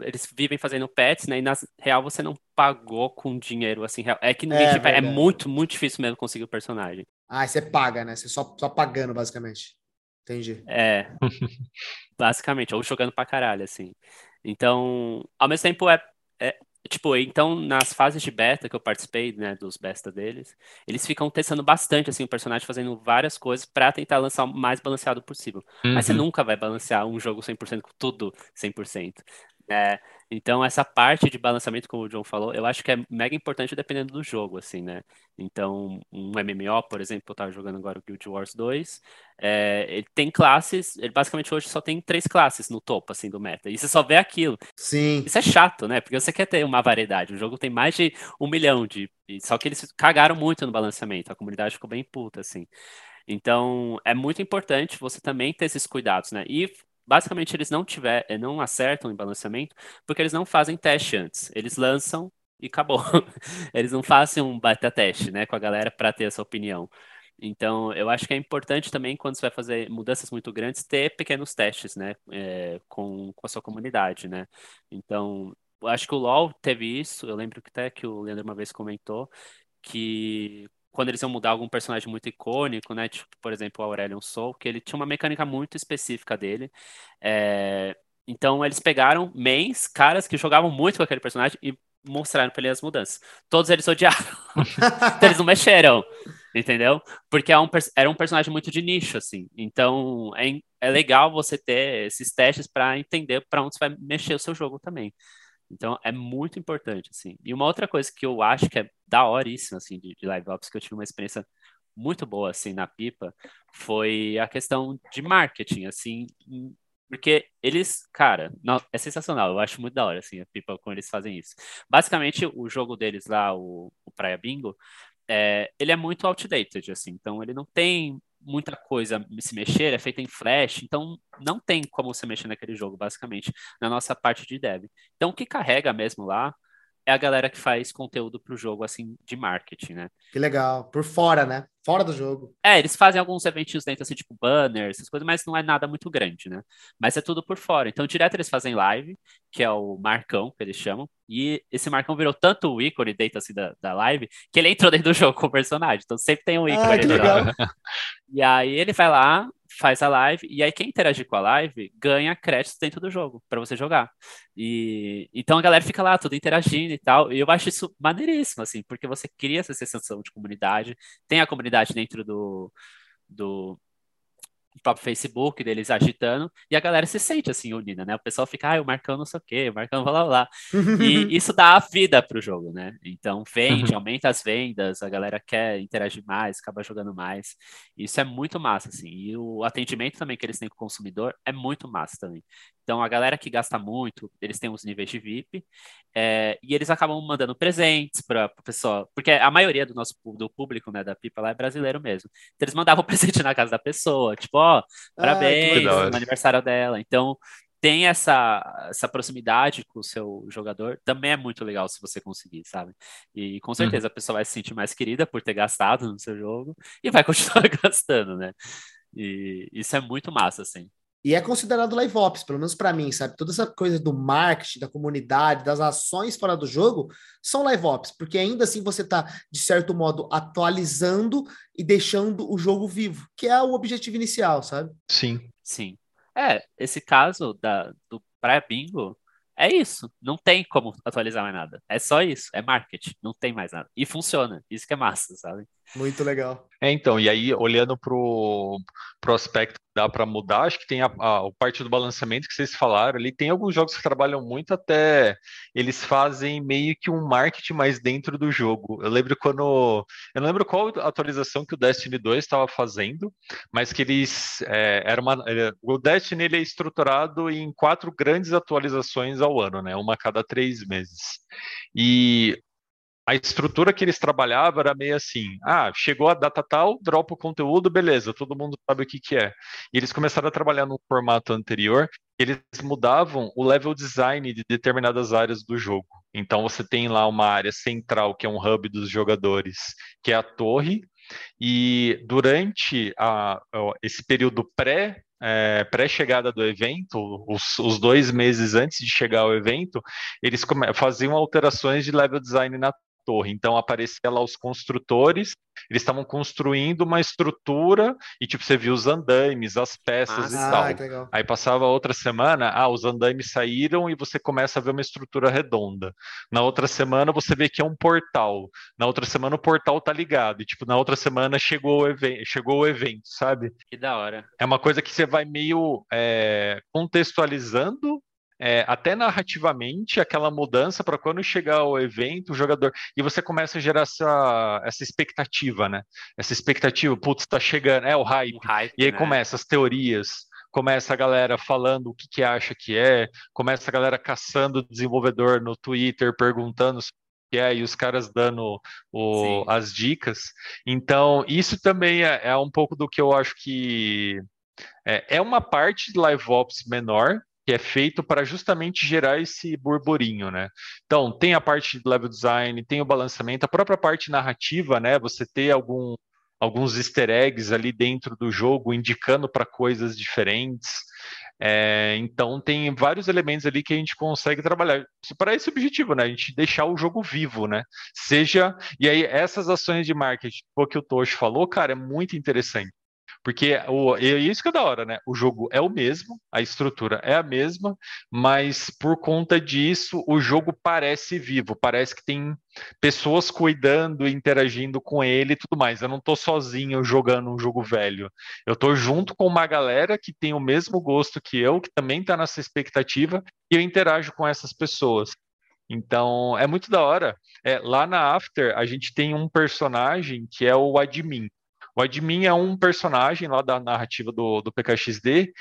eles vivem fazendo pets, né? E na real você não pagou com dinheiro assim. Real. É que no é, é muito, muito difícil mesmo conseguir o personagem. Ah, você paga, né? Você só, só pagando, basicamente. Entendi. É. basicamente, ou jogando pra caralho, assim. Então, ao mesmo tempo, é é, tipo, então, nas fases de beta que eu participei, né, dos beta deles, eles ficam testando bastante, assim, o personagem fazendo várias coisas para tentar lançar o mais balanceado possível. Uhum. Mas você uhum. nunca vai balancear um jogo 100% com tudo 100%. É, então, essa parte de balanceamento, como o John falou, eu acho que é mega importante dependendo do jogo, assim, né? Então, um MMO, por exemplo, eu tava jogando agora o Guild Wars 2, é, ele tem classes, ele basicamente hoje só tem três classes no topo, assim, do meta, e você só vê aquilo. Sim. Isso é chato, né? Porque você quer ter uma variedade, o jogo tem mais de um milhão de... Só que eles cagaram muito no balanceamento, a comunidade ficou bem puta, assim. Então, é muito importante você também ter esses cuidados, né? E basicamente eles não tiver, eh, não acertam em balanceamento porque eles não fazem teste antes. Eles lançam e acabou. Eles não fazem um beta teste, né, com a galera para ter essa opinião. Então, eu acho que é importante também, quando você vai fazer mudanças muito grandes, ter pequenos testes, né, é, com, com a sua comunidade, né. Então, eu acho que o LoL teve isso, eu lembro que até que o Leandro uma vez comentou, que quando eles iam mudar algum personagem muito icônico, né? Tipo, por exemplo, o Aurelion Sol, que ele tinha uma mecânica muito específica dele. É... Então eles pegaram mains, caras que jogavam muito com aquele personagem e mostraram pra ele as mudanças. Todos eles odiaram. então eles não mexeram. Entendeu? Porque é um, era um personagem muito de nicho, assim. Então é, é legal você ter esses testes para entender para onde você vai mexer o seu jogo também. Então é muito importante, assim. E uma outra coisa que eu acho que é da horíssima, assim, de, de live ops, que eu tive uma experiência muito boa, assim, na Pipa, foi a questão de marketing, assim, porque eles, cara, não, é sensacional, eu acho muito da hora, assim, a Pipa, como eles fazem isso. Basicamente, o jogo deles lá, o, o Praia Bingo, é, ele é muito outdated, assim, então ele não tem muita coisa se mexer, é feita em Flash, então não tem como você mexer naquele jogo, basicamente, na nossa parte de dev. Então, o que carrega mesmo lá é a galera que faz conteúdo para o jogo, assim, de marketing, né? Que legal. Por fora, né? Fora do jogo. É, eles fazem alguns eventinhos dentro, assim, tipo banners, essas coisas, mas não é nada muito grande, né? Mas é tudo por fora. Então, direto eles fazem live, que é o Marcão, que eles chamam, e esse Marcão virou tanto o ícone dentro, assim, da, da live, que ele entrou dentro do jogo com o personagem. Então, sempre tem um ícone. Ah, que legal. E aí ele vai lá, faz a live, e aí quem interagir com a live ganha créditos dentro do jogo, para você jogar. E então a galera fica lá, tudo interagindo e tal, e eu acho isso maneiríssimo, assim, porque você cria essa sensação de comunidade, tem a comunidade dentro do, do, próprio Facebook deles agitando, e a galera se sente assim unida, né? O pessoal fica, ah, o Marcão não sei o quê, o Marcão blá blá E isso dá a vida pro jogo, né? Então vende, uhum. aumenta as vendas, a galera quer interagir mais, acaba jogando mais. Isso é muito massa, assim. E o atendimento também que eles têm com o consumidor é muito massa também. Então, a galera que gasta muito, eles têm os níveis de VIP, é, e eles acabam mandando presentes para a pessoa, porque a maioria do nosso do público, né, da Pipa lá é brasileiro mesmo. Então, eles mandavam presente na casa da pessoa, tipo, ó, parabéns, ah, no aniversário dela. Então, tem essa, essa proximidade com o seu jogador, também é muito legal se você conseguir, sabe? E com certeza uhum. a pessoa vai se sentir mais querida por ter gastado no seu jogo e vai continuar gastando, né? E isso é muito massa, assim. E é considerado live ops, pelo menos para mim, sabe? Toda essa coisa do marketing, da comunidade, das ações fora do jogo, são live ops, porque ainda assim você está, de certo modo, atualizando e deixando o jogo vivo, que é o objetivo inicial, sabe? Sim. Sim. É, esse caso da, do pré-bingo é isso. Não tem como atualizar mais nada. É só isso. É marketing. Não tem mais nada. E funciona. Isso que é massa, sabe? Muito legal. É, então, e aí, olhando pro, pro aspecto dá para mudar, acho que tem a, a, a, parte do balanceamento que vocês falaram ali. Tem alguns jogos que trabalham muito até eles fazem meio que um marketing mais dentro do jogo. Eu lembro quando. Eu não lembro qual atualização que o Destiny 2 estava fazendo, mas que eles. É, era uma, é, o Destiny ele é estruturado em quatro grandes atualizações ao ano, né? Uma a cada três meses. E a estrutura que eles trabalhavam era meio assim: ah, chegou a data tal, dropa o conteúdo, beleza, todo mundo sabe o que, que é. E eles começaram a trabalhar no formato anterior, eles mudavam o level design de determinadas áreas do jogo. Então você tem lá uma área central, que é um hub dos jogadores, que é a torre, e durante a, esse período pré é, pré-chegada do evento, os, os, dois meses antes de chegar ao evento, eles faziam alterações de level design na torre. Então aparecia lá os construtores, eles estavam construindo uma estrutura e tipo você viu os andaimes, as peças ah, e tal. Aí passava outra semana, ah, os andaimes saíram e você começa a ver uma estrutura redonda. Na outra semana você vê que é um portal. Na outra semana o portal tá ligado e tipo na outra semana chegou o evento, chegou o evento, sabe? Que da hora. É uma coisa que você vai meio é, contextualizando é, até narrativamente, aquela mudança para quando chegar o evento, o jogador. E você começa a gerar essa, essa expectativa, né? Essa expectativa, putz, tá chegando, é o hype. O hype e aí né? começa as teorias, começa a galera falando o que, que acha que é, começa a galera caçando o desenvolvedor no Twitter, perguntando que é, e os caras dando o, as dicas. Então, isso também é, é, um pouco do que eu acho que é, é uma parte de live ops menor, que é feito para justamente gerar esse burburinho, né? Então, tem a parte de level design, tem o balanceamento, a própria parte narrativa, né? Você ter algum, alguns easter eggs ali dentro do jogo, indicando para coisas diferentes. É, então, tem vários elementos ali que a gente consegue trabalhar para esse objetivo, né? A gente deixar o jogo vivo, né? Seja. E aí, essas ações de marketing, o que o Tosh falou, cara, é muito interessante. Porque o, é isso que é da hora, né? O jogo é o mesmo, a estrutura é a mesma, mas por conta disso, o jogo parece vivo, parece que tem pessoas cuidando, interagindo com ele e tudo mais. Eu não estou sozinho jogando um jogo velho. Eu estou junto com uma galera que tem o mesmo gosto que eu, que também está nessa expectativa, e eu interajo com essas pessoas. Então, é muito da hora. É, lá na After, a gente tem um personagem que é o admin. O admin é um personagem lá da narrativa do, do PKXD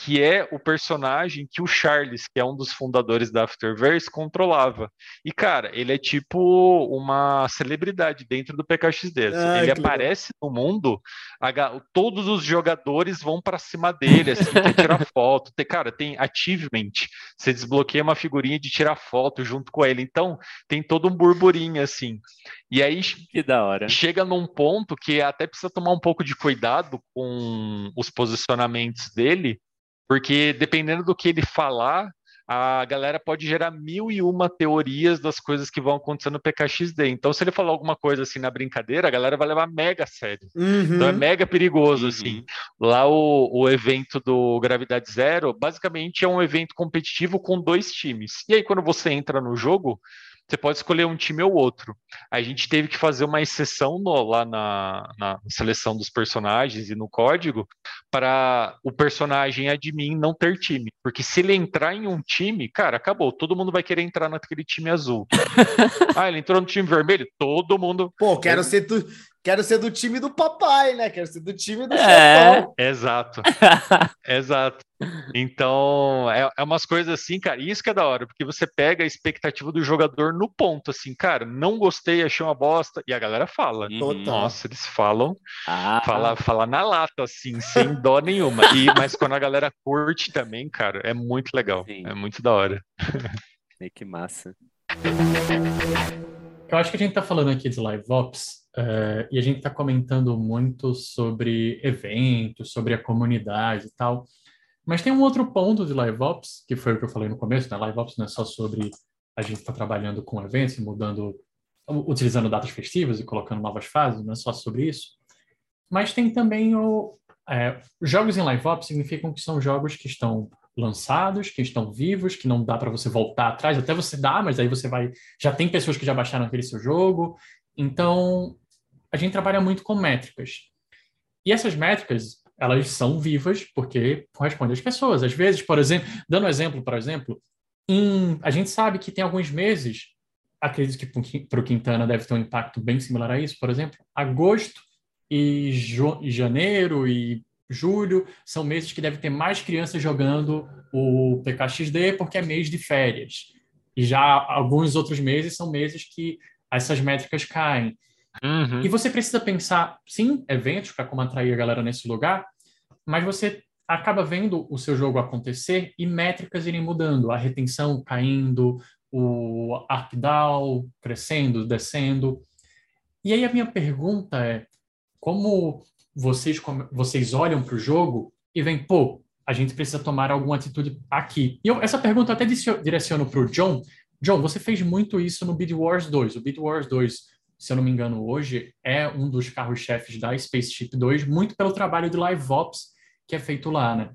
que é o personagem que o Charles, que é um dos fundadores da Afterverse, controlava. E, cara, ele é tipo uma celebridade dentro do PKXD. Assim, ele aparece legal. no mundo, a, todos os jogadores vão para cima dele, assim, quer tirar foto. Tem, cara, tem achievement. Você desbloqueia uma figurinha de tirar foto junto com ele. Então, tem todo um burburinho, assim. E aí que da hora. chega num ponto que até precisa tomar um pouco de cuidado com os posicionamentos dele, porque dependendo do que ele falar, a galera pode gerar mil e uma teorias das coisas que vão acontecer no PKXD. Então, se ele falar alguma coisa assim na brincadeira, a galera vai levar mega a sério. Uhum. Então, é mega perigoso, uhum. assim. Lá, o, o evento do Gravidade Zero, basicamente, é um evento competitivo com dois times. E aí, quando você entra no jogo, você pode escolher um time ou outro. A gente teve que fazer uma exceção no, lá na, na, seleção dos personagens e no código para o personagem admin não ter time. Porque se ele entrar em um time, cara, acabou. Todo mundo vai querer entrar naquele time azul. ah, ele entrou no time vermelho? Todo mundo. Pô, quero ser tu. Quero ser do time do papai, né? Quero ser do time do é. chefão. Exato. Exato. Então, é, é umas coisas assim, cara, isso que é da hora, porque você pega a expectativa do jogador no ponto, assim, cara, não gostei, achei uma bosta, e a galera fala. Uhum. Nossa, eles falam, ah. fala, fala na lata, assim, sem dó nenhuma. E, mas quando a galera curte também, cara, é muito legal, Sim. é muito da hora. que massa. Eu acho que a gente está falando aqui de Live Ops uh, e a gente está comentando muito sobre eventos, sobre a comunidade e tal. Mas tem um outro ponto de Live Ops, que foi o que eu falei no começo, né? Live Ops não é só sobre a gente estar tá trabalhando com eventos e mudando, utilizando datas festivas e colocando novas fases, não é só sobre isso. Mas tem também o... É, jogos em Live Ops significam que são jogos que estão lançados, que estão vivos, que não dá para você voltar atrás, até você dá, mas aí você vai, já tem pessoas que já baixaram aquele seu jogo. Então, a gente trabalha muito com métricas. E essas métricas, elas são vivas porque correspondem às pessoas. Às vezes, por exemplo, dando um exemplo, por exemplo, em, a gente sabe que tem alguns meses, acredito que para o Quintana deve ter um impacto bem similar a isso, por exemplo, agosto e, e janeiro e julho são meses que deve ter mais crianças jogando o PKXD porque é mês de férias. E já alguns outros meses são meses que essas métricas caem. Uhum. E você precisa pensar, sim, eventos para como atrair a galera nesse lugar, mas você acaba vendo o seu jogo acontecer e métricas irem mudando, a retenção caindo, o ARPDAO crescendo, descendo. E aí a minha pergunta é, como vocês, vocês olham para o jogo e veem, pô, a gente precisa tomar alguma atitude aqui. E eu, essa pergunta eu até direciono para o John. John, você fez muito isso no Bid Wars 2. O Bid Wars 2, se eu não me engano, hoje é um dos carros-chefes da Spaceship 2, muito pelo trabalho de Live Ops que é feito lá, né?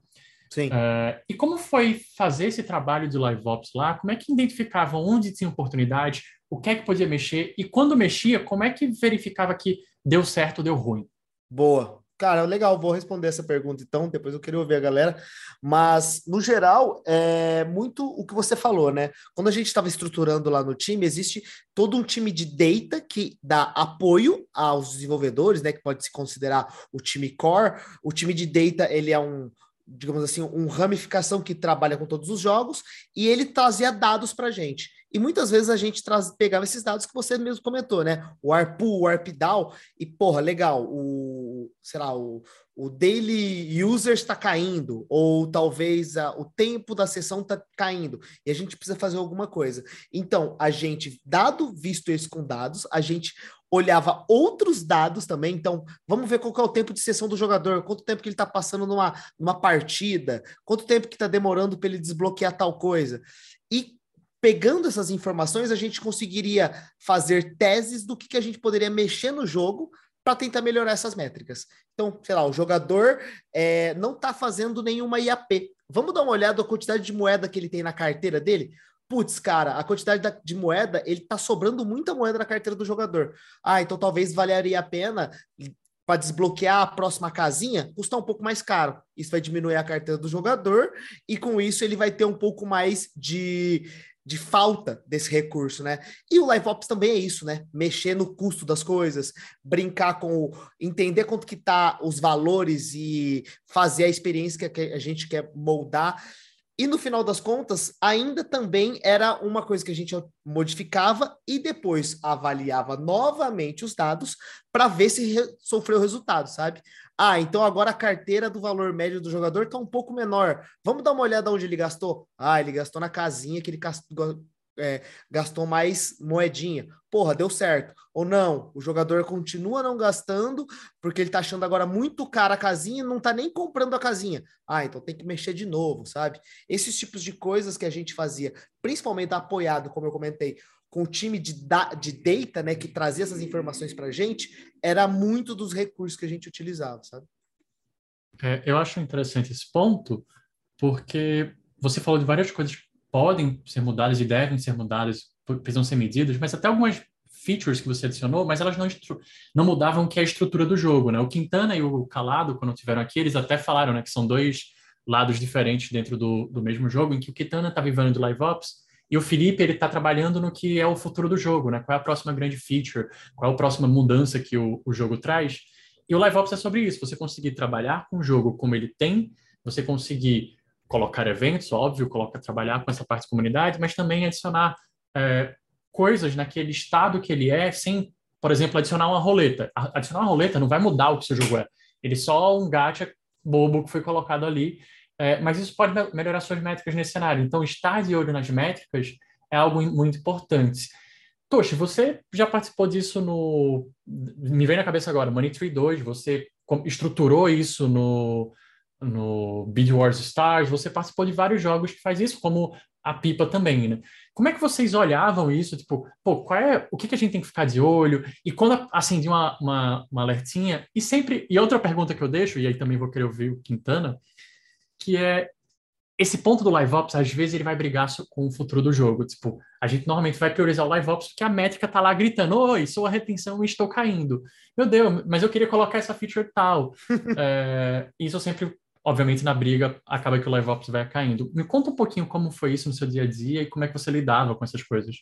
Sim. Uh, e como foi fazer esse trabalho de Live Ops lá? Como é que identificava onde tinha oportunidade, o que é que podia mexer? E quando mexia, como é que verificava que deu certo ou deu ruim? Boa. Cara, legal, vou responder essa pergunta então, depois eu queria ouvir a galera. Mas, no geral, é muito o que você falou, né? Quando a gente estava estruturando lá no time, existe todo um time de data que dá apoio aos desenvolvedores, né? Que pode se considerar o time core. O time de data, ele é um, digamos assim, um ramificação que trabalha com todos os jogos e ele trazia dados para a gente. E muitas vezes a gente traz, pegava esses dados que você mesmo comentou, né? O ARPU, o ARPDAO, e porra, legal, o, sei lá, o, o daily user está caindo, ou talvez a, o tempo da sessão está caindo, e a gente precisa fazer alguma coisa. Então, a gente, dado visto isso com dados, a gente olhava outros dados também. Então, vamos ver qual é o tempo de sessão do jogador, quanto tempo que ele está passando numa, numa partida, quanto tempo que está demorando para ele desbloquear tal coisa. E pegando essas informações, a gente conseguiria fazer teses do que, que a gente poderia mexer no jogo para tentar melhorar essas métricas. Então, sei lá, o jogador é, não está fazendo nenhuma IAP. Vamos dar uma olhada na quantidade de moeda que ele tem na carteira dele? Putz, cara, a quantidade de moeda, ele tá sobrando muita moeda na carteira do jogador. Ah, então talvez valeria a pena para desbloquear a próxima casinha, custar um pouco mais caro. Isso vai diminuir a carteira do jogador e com isso ele vai ter um pouco mais de de falta desse recurso, né? E o Live Ops também é isso, né? Mexer no custo das coisas, brincar com, o, entender quanto que tá os valores e fazer a experiência que a gente quer moldar. E no final das contas, ainda também era uma coisa que a gente modificava e depois avaliava novamente os dados para ver se re sofreu resultado, sabe? Ah, então agora a carteira do valor médio do jogador está um pouco menor. Vamos dar uma olhada onde ele gastou. Ah, ele gastou na casinha que ele é, gastou mais moedinha. Porra, deu certo. Ou não, o jogador continua não gastando porque ele tá achando agora muito cara a casinha e não tá nem comprando a casinha. Ah, então tem que mexer de novo, sabe? Esses tipos de coisas que a gente fazia, principalmente apoiado, como eu comentei, com o time de, da, de data, né, que trazia essas informações para a gente, era muito dos recursos que a gente utilizava, sabe? É, eu acho interessante esse ponto, porque você falou de várias coisas podem ser mudadas e devem ser mudadas, precisam ser medidas, mas até algumas features que você adicionou, mas elas não, não mudavam que é a estrutura do jogo, né? O Quintana e o Calado, quando tiveram aqui, eles até falaram, né, que são dois lados diferentes dentro do, do mesmo jogo, em que o Quintana está vivendo do Live Ops, e o Felipe ele está trabalhando no que é o futuro do jogo, né? Qual é a próxima grande feature, qual é a próxima mudança que o, o jogo traz. E o Live Ops é sobre isso, você conseguir trabalhar com o jogo como ele tem, você conseguir colocar eventos, óbvio, coloca trabalhar com essa parte de comunidade, mas também adicionar é, coisas naquele estado que ele é, sem, por exemplo, adicionar uma roleta. Adicionar uma roleta não vai mudar o que seu jogo é. Ele é só um gacha bobo que foi colocado ali é, mas isso pode melhorar suas métricas nesse cenário. Então, estar de olho nas métricas é algo muito importante. Toshi, você já participou disso no. Me vem na cabeça agora, Money Tree 2, você estruturou isso no, no Bid Wars Stars, você participou de vários jogos que faz isso, como a Pipa também, né? Como é que vocês olhavam isso? Tipo, pô, qual é, o que, que a gente tem que ficar de olho? E quando acendia uma, uma, uma alertinha, e sempre, e outra pergunta que eu deixo, e aí também vou querer ouvir o Quintana, que é esse ponto do live ops, às vezes ele vai brigar com o futuro do jogo. Tipo, a gente normalmente vai priorizar o live ops porque a métrica tá lá gritando: Oi, sua retenção e estou caindo. Meu Deus, mas eu queria colocar essa feature tal. é, isso sempre, obviamente, na briga, acaba que o live ops vai caindo. Me conta um pouquinho como foi isso no seu dia a dia e como é que você lidava com essas coisas.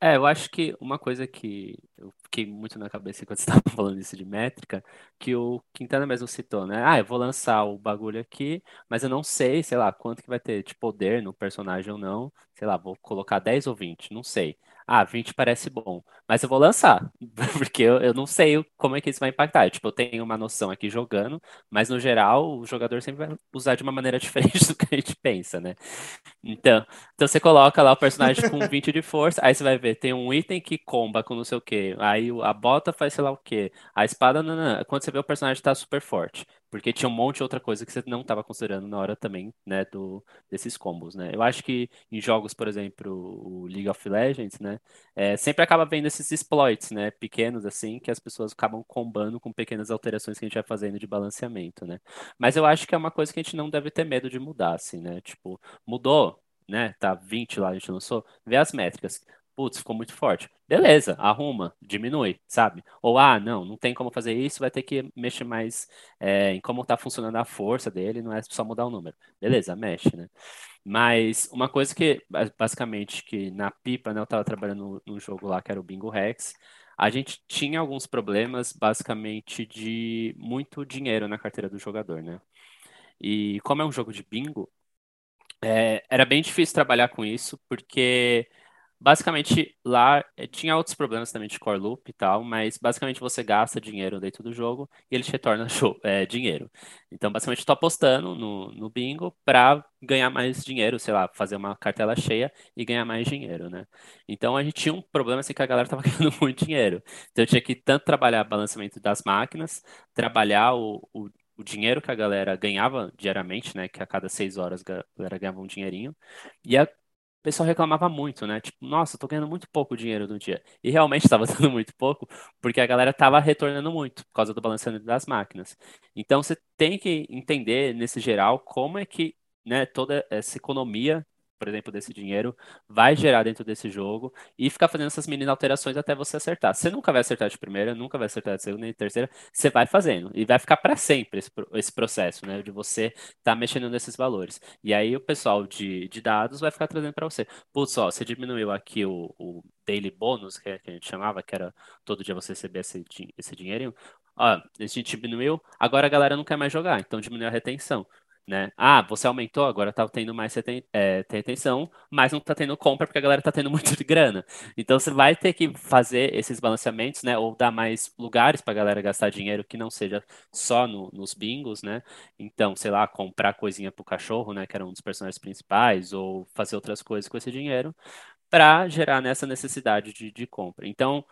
É, eu acho que uma coisa que eu fiquei muito na cabeça quando você estava falando isso de métrica, que o Quintana mesmo citou, né? Ah, eu vou lançar o bagulho aqui, mas eu não sei, sei lá, quanto que vai ter de poder no personagem ou não. Sei lá, vou colocar 10 ou 20, não sei ah, 20 parece bom, mas eu vou lançar, porque eu, eu não sei como é que isso vai impactar. Tipo, eu tenho uma noção aqui jogando, mas no geral o jogador sempre vai usar de uma maneira diferente do que a gente pensa, né? Então, então você coloca lá o personagem com 20 de força, aí você vai ver, tem um item que comba com não sei o que, aí a bota faz sei lá o que, a espada, não, não, não. quando você vê o personagem tá super forte. Porque tinha um monte de outra coisa que você não estava considerando na hora também, né, do, desses combos, né? Eu acho que em jogos, por exemplo, o League of Legends, né, é, sempre acaba vendo esses exploits, né, pequenos assim, que as pessoas acabam combando com pequenas alterações que a gente vai fazendo de balanceamento, né? Mas eu acho que é uma coisa que a gente não deve ter medo de mudar, assim, né? Tipo, mudou, né? Tá 20 lá, a gente lançou, vê as métricas putz, ficou muito forte. Beleza, arruma, diminui, sabe? Ou, ah, não, não tem como fazer isso, vai ter que mexer mais é, em como tá funcionando a força dele, não é só mudar o número. Beleza, mexe, né? Mas uma coisa que, basicamente, que na pipa, né, eu tava trabalhando num jogo lá que era o Bingo Rex, a gente tinha alguns problemas, basicamente, de muito dinheiro na carteira do jogador, né? E como é um jogo de bingo, é, era bem difícil trabalhar com isso, porque Basicamente, lá eh, tinha outros problemas também de core loop e tal, mas basicamente você gasta dinheiro dentro do jogo e ele te retorna é, dinheiro. Então, basicamente, estou apostando no, no bingo para ganhar mais dinheiro, sei lá, fazer uma cartela cheia e ganhar mais dinheiro, né? Então, a gente tinha um problema assim que a galera estava ganhando muito dinheiro. Então, eu tinha que tanto trabalhar balanceamento das máquinas, trabalhar o, o o dinheiro que a galera ganhava diariamente, né? Que a cada seis horas a galera ganhava um dinheirinho. E a o pessoal reclamava muito, né? Tipo, nossa, tô ganhando muito pouco dinheiro no dia. E realmente estava dando muito pouco, porque a galera estava retornando muito por causa do balanceamento das máquinas. Então você tem que entender, nesse geral, como é que né, toda essa economia por exemplo, desse dinheiro, vai gerar dentro desse jogo e ficar fazendo essas mini alterações até você acertar. Você nunca vai acertar de primeira, nunca vai acertar de segunda e terceira, você vai fazendo e vai ficar para sempre esse, esse processo, né, de você estar tá mexendo nesses valores. E aí o pessoal de, de dados vai ficar trazendo para você. Putz, ó, você diminuiu aqui o, o daily bonus, que, que a gente chamava, que era todo dia você receber esse, esse dinheirinho. Ó, a gente diminuiu, agora a galera não quer mais jogar, então diminuiu a retenção né? Ah, você aumentou, agora tá tendo mais é, retenção, mas não tá tendo compra porque a galera tá tendo muito de grana. Então você vai ter que fazer esses balanceamentos, né? Ou dar mais lugares pra galera gastar dinheiro que não seja só no, nos bingos, né? Então, sei lá, comprar coisinha pro cachorro, né? Que era um dos personagens principais, ou fazer outras coisas com esse dinheiro, para gerar nessa necessidade de, de compra. Então,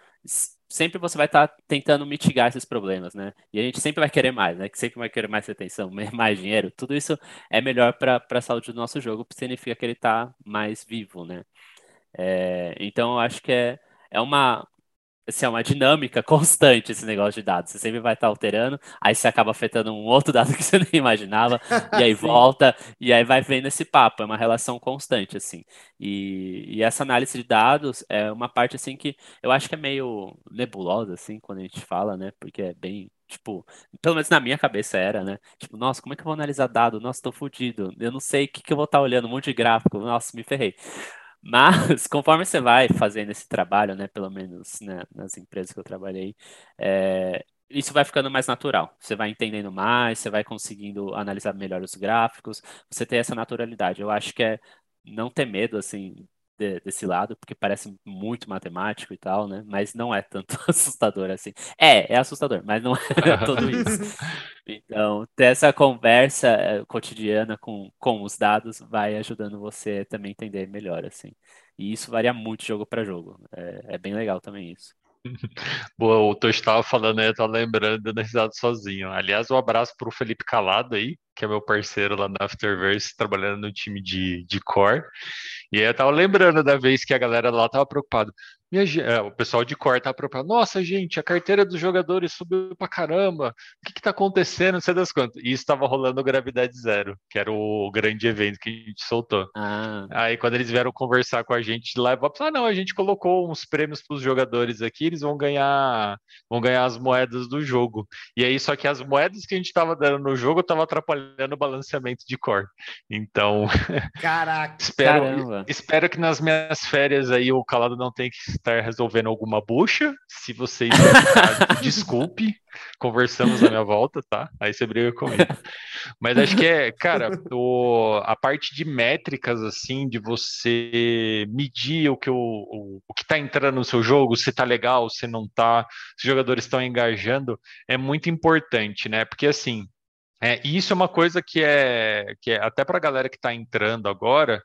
sempre você vai estar tá tentando mitigar esses problemas, né? E a gente sempre vai querer mais, né? Que sempre vai querer mais retenção, mais dinheiro. Tudo isso é melhor para a saúde do nosso jogo, porque significa que ele está mais vivo, né? É, então, eu acho que é, é uma, assim, é uma dinâmica constante esse negócio de dados. Você sempre vai estar alterando, aí você acaba afetando um outro dado que você nem imaginava, e aí volta, e aí vai vendo esse papo. É uma relação constante, assim. E, e, essa análise de dados é uma parte, assim, que eu acho que é meio nebulosa, assim, quando a gente fala, né? Porque é bem Tipo, pelo menos na minha cabeça era, né? Tipo, nossa, como é que eu vou analisar dado? Nossa, tô fudido. Eu não sei o que, que eu vou estar olhando, um monte de gráfico. Nossa, me ferrei. Mas, conforme você vai fazendo esse trabalho, né, pelo menos né, nas empresas que eu trabalhei, é, isso vai ficando mais natural. Você vai entendendo mais, você vai conseguindo analisar melhor os gráficos, você tem essa naturalidade. Eu acho que é não ter medo, assim, de, desse lado, porque parece muito matemático e tal, né? Mas não é tanto assustador assim. É, é assustador, mas não é tudo isso. Então, ter essa conversa eh, cotidiana com, com os dados vai ajudando você também entender melhor, assim. E isso varia muito jogo para jogo. É, é bem legal também isso. Boa, o Tosh estava falando eu tava lembrando, dando risada sozinho. Aliás, um abraço para o Felipe Calado aí, que é meu parceiro lá na Afterverse, trabalhando no time de, de core. E aí eu tava lembrando da vez que a galera lá tava preocupada. É, o pessoal de cor tá preocupado. Nossa, gente, a carteira dos jogadores subiu pra caramba. O que que tá acontecendo? Não sei das quantas. E isso estava rolando Gravidade Zero, que era o grande evento que a gente soltou. Ah. Aí quando eles vieram conversar com a gente live ops, ah, não, a gente colocou uns prêmios para os jogadores aqui, eles vão ganhar, vão ganhar as moedas do jogo. E aí, só que as moedas que a gente tava dando no jogo tava atrapalhando o balanceamento de core. Então. Caraca, espero, caramba. Espero que nas minhas férias aí o Calado não tenha que estar resolvendo alguma bucha. Se vocês desculpe, conversamos à minha volta, tá? Aí você briga comigo. Mas acho que é, cara, o, a parte de métricas, assim, de você medir o que, o, o, o que tá entrando no seu jogo, se tá legal, se não tá, se os jogadores estão engajando, é muito importante, né? Porque assim. É, e isso é uma coisa que é, que é até para a galera que está entrando agora,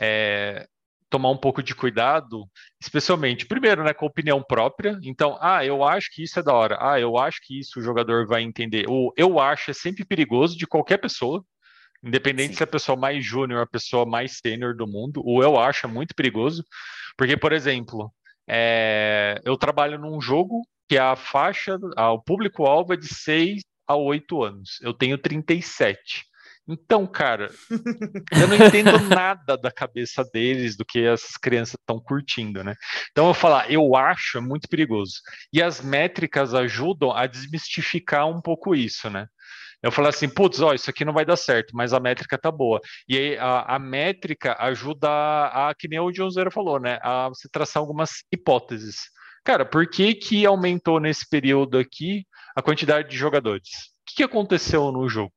é, tomar um pouco de cuidado, especialmente, primeiro, né, com opinião própria. Então, ah, eu acho que isso é da hora. Ah, eu acho que isso o jogador vai entender. O eu acho é sempre perigoso de qualquer pessoa, independente Sim. se é a pessoa mais júnior, a pessoa mais sênior do mundo. O eu acho é muito perigoso, porque, por exemplo, é, eu trabalho num jogo que a faixa, o público-alvo é de 6 a 8 anos. Eu tenho 37. Então, cara, eu não entendo nada da cabeça deles, do que essas crianças estão curtindo, né? Então, eu falar, eu acho é muito perigoso. E as métricas ajudam a desmistificar um pouco isso, né? Eu falo assim, putz, ó, isso aqui não vai dar certo, mas a métrica tá boa. E aí a, a métrica ajuda a, a, que nem o John Zero falou, né? A você traçar algumas hipóteses. Cara, por que que aumentou nesse período aqui a quantidade de jogadores? O que, que aconteceu no jogo?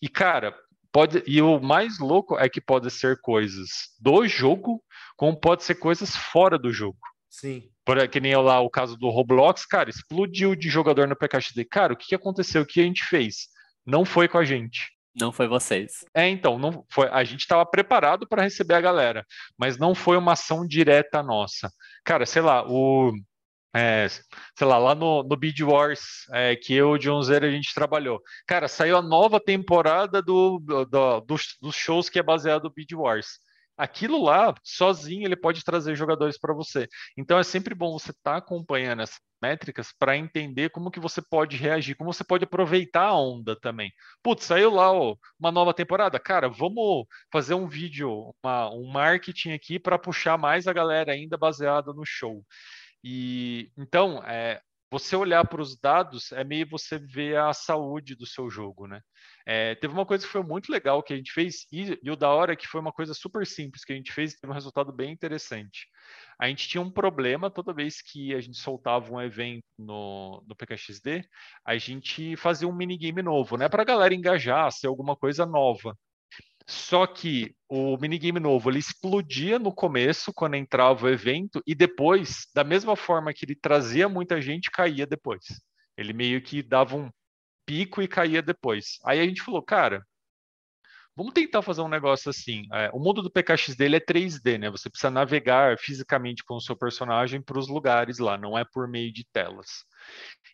E, cara, Pode, e o mais louco é que pode ser coisas do jogo, como pode ser coisas fora do jogo. Sim. Por, que nem lá o caso do Roblox, cara, explodiu de jogador no PKXD. Cara, o que aconteceu? O que a gente fez? Não foi com a gente. Não foi vocês. É, então, não foi. A gente estava preparado para receber a galera, mas não foi uma ação direta nossa. Cara, sei lá, o é, sei lá, lá no, no Beat Wars, é, que eu e o John Zera a gente trabalhou. Cara, saiu a nova temporada do, do, dos, dos shows que é baseado no Beat Wars. Aquilo lá, sozinho, ele pode trazer jogadores para você. Então é sempre bom você estar tá acompanhando essas métricas para entender como que você pode reagir, como você pode aproveitar a onda também. Putz, saiu lá ó, uma nova temporada. Cara, vamos fazer um vídeo, uma, um marketing aqui para puxar mais a galera ainda baseado no show. E então, é, você olhar para os dados é meio você ver a saúde do seu jogo, né? É, teve uma coisa que foi muito legal que a gente fez, e, e, o da hora é que foi uma coisa super simples que a gente fez e teve um resultado bem interessante. A gente tinha um problema toda vez que a gente soltava um evento no, no PKXD, a gente fazia um minigame novo, né? Para a galera engajar, ser alguma coisa nova. Só que o minigame novo ele explodia no começo, quando entrava o evento, e depois, da mesma forma que ele trazia muita gente, caía depois. Ele meio que dava um pico e caía depois. Aí a gente falou, cara, vamos tentar fazer um negócio assim. É, o mundo do PKX dele é 3D, né? Você precisa navegar fisicamente com o seu personagem para os lugares lá, não é por meio de telas.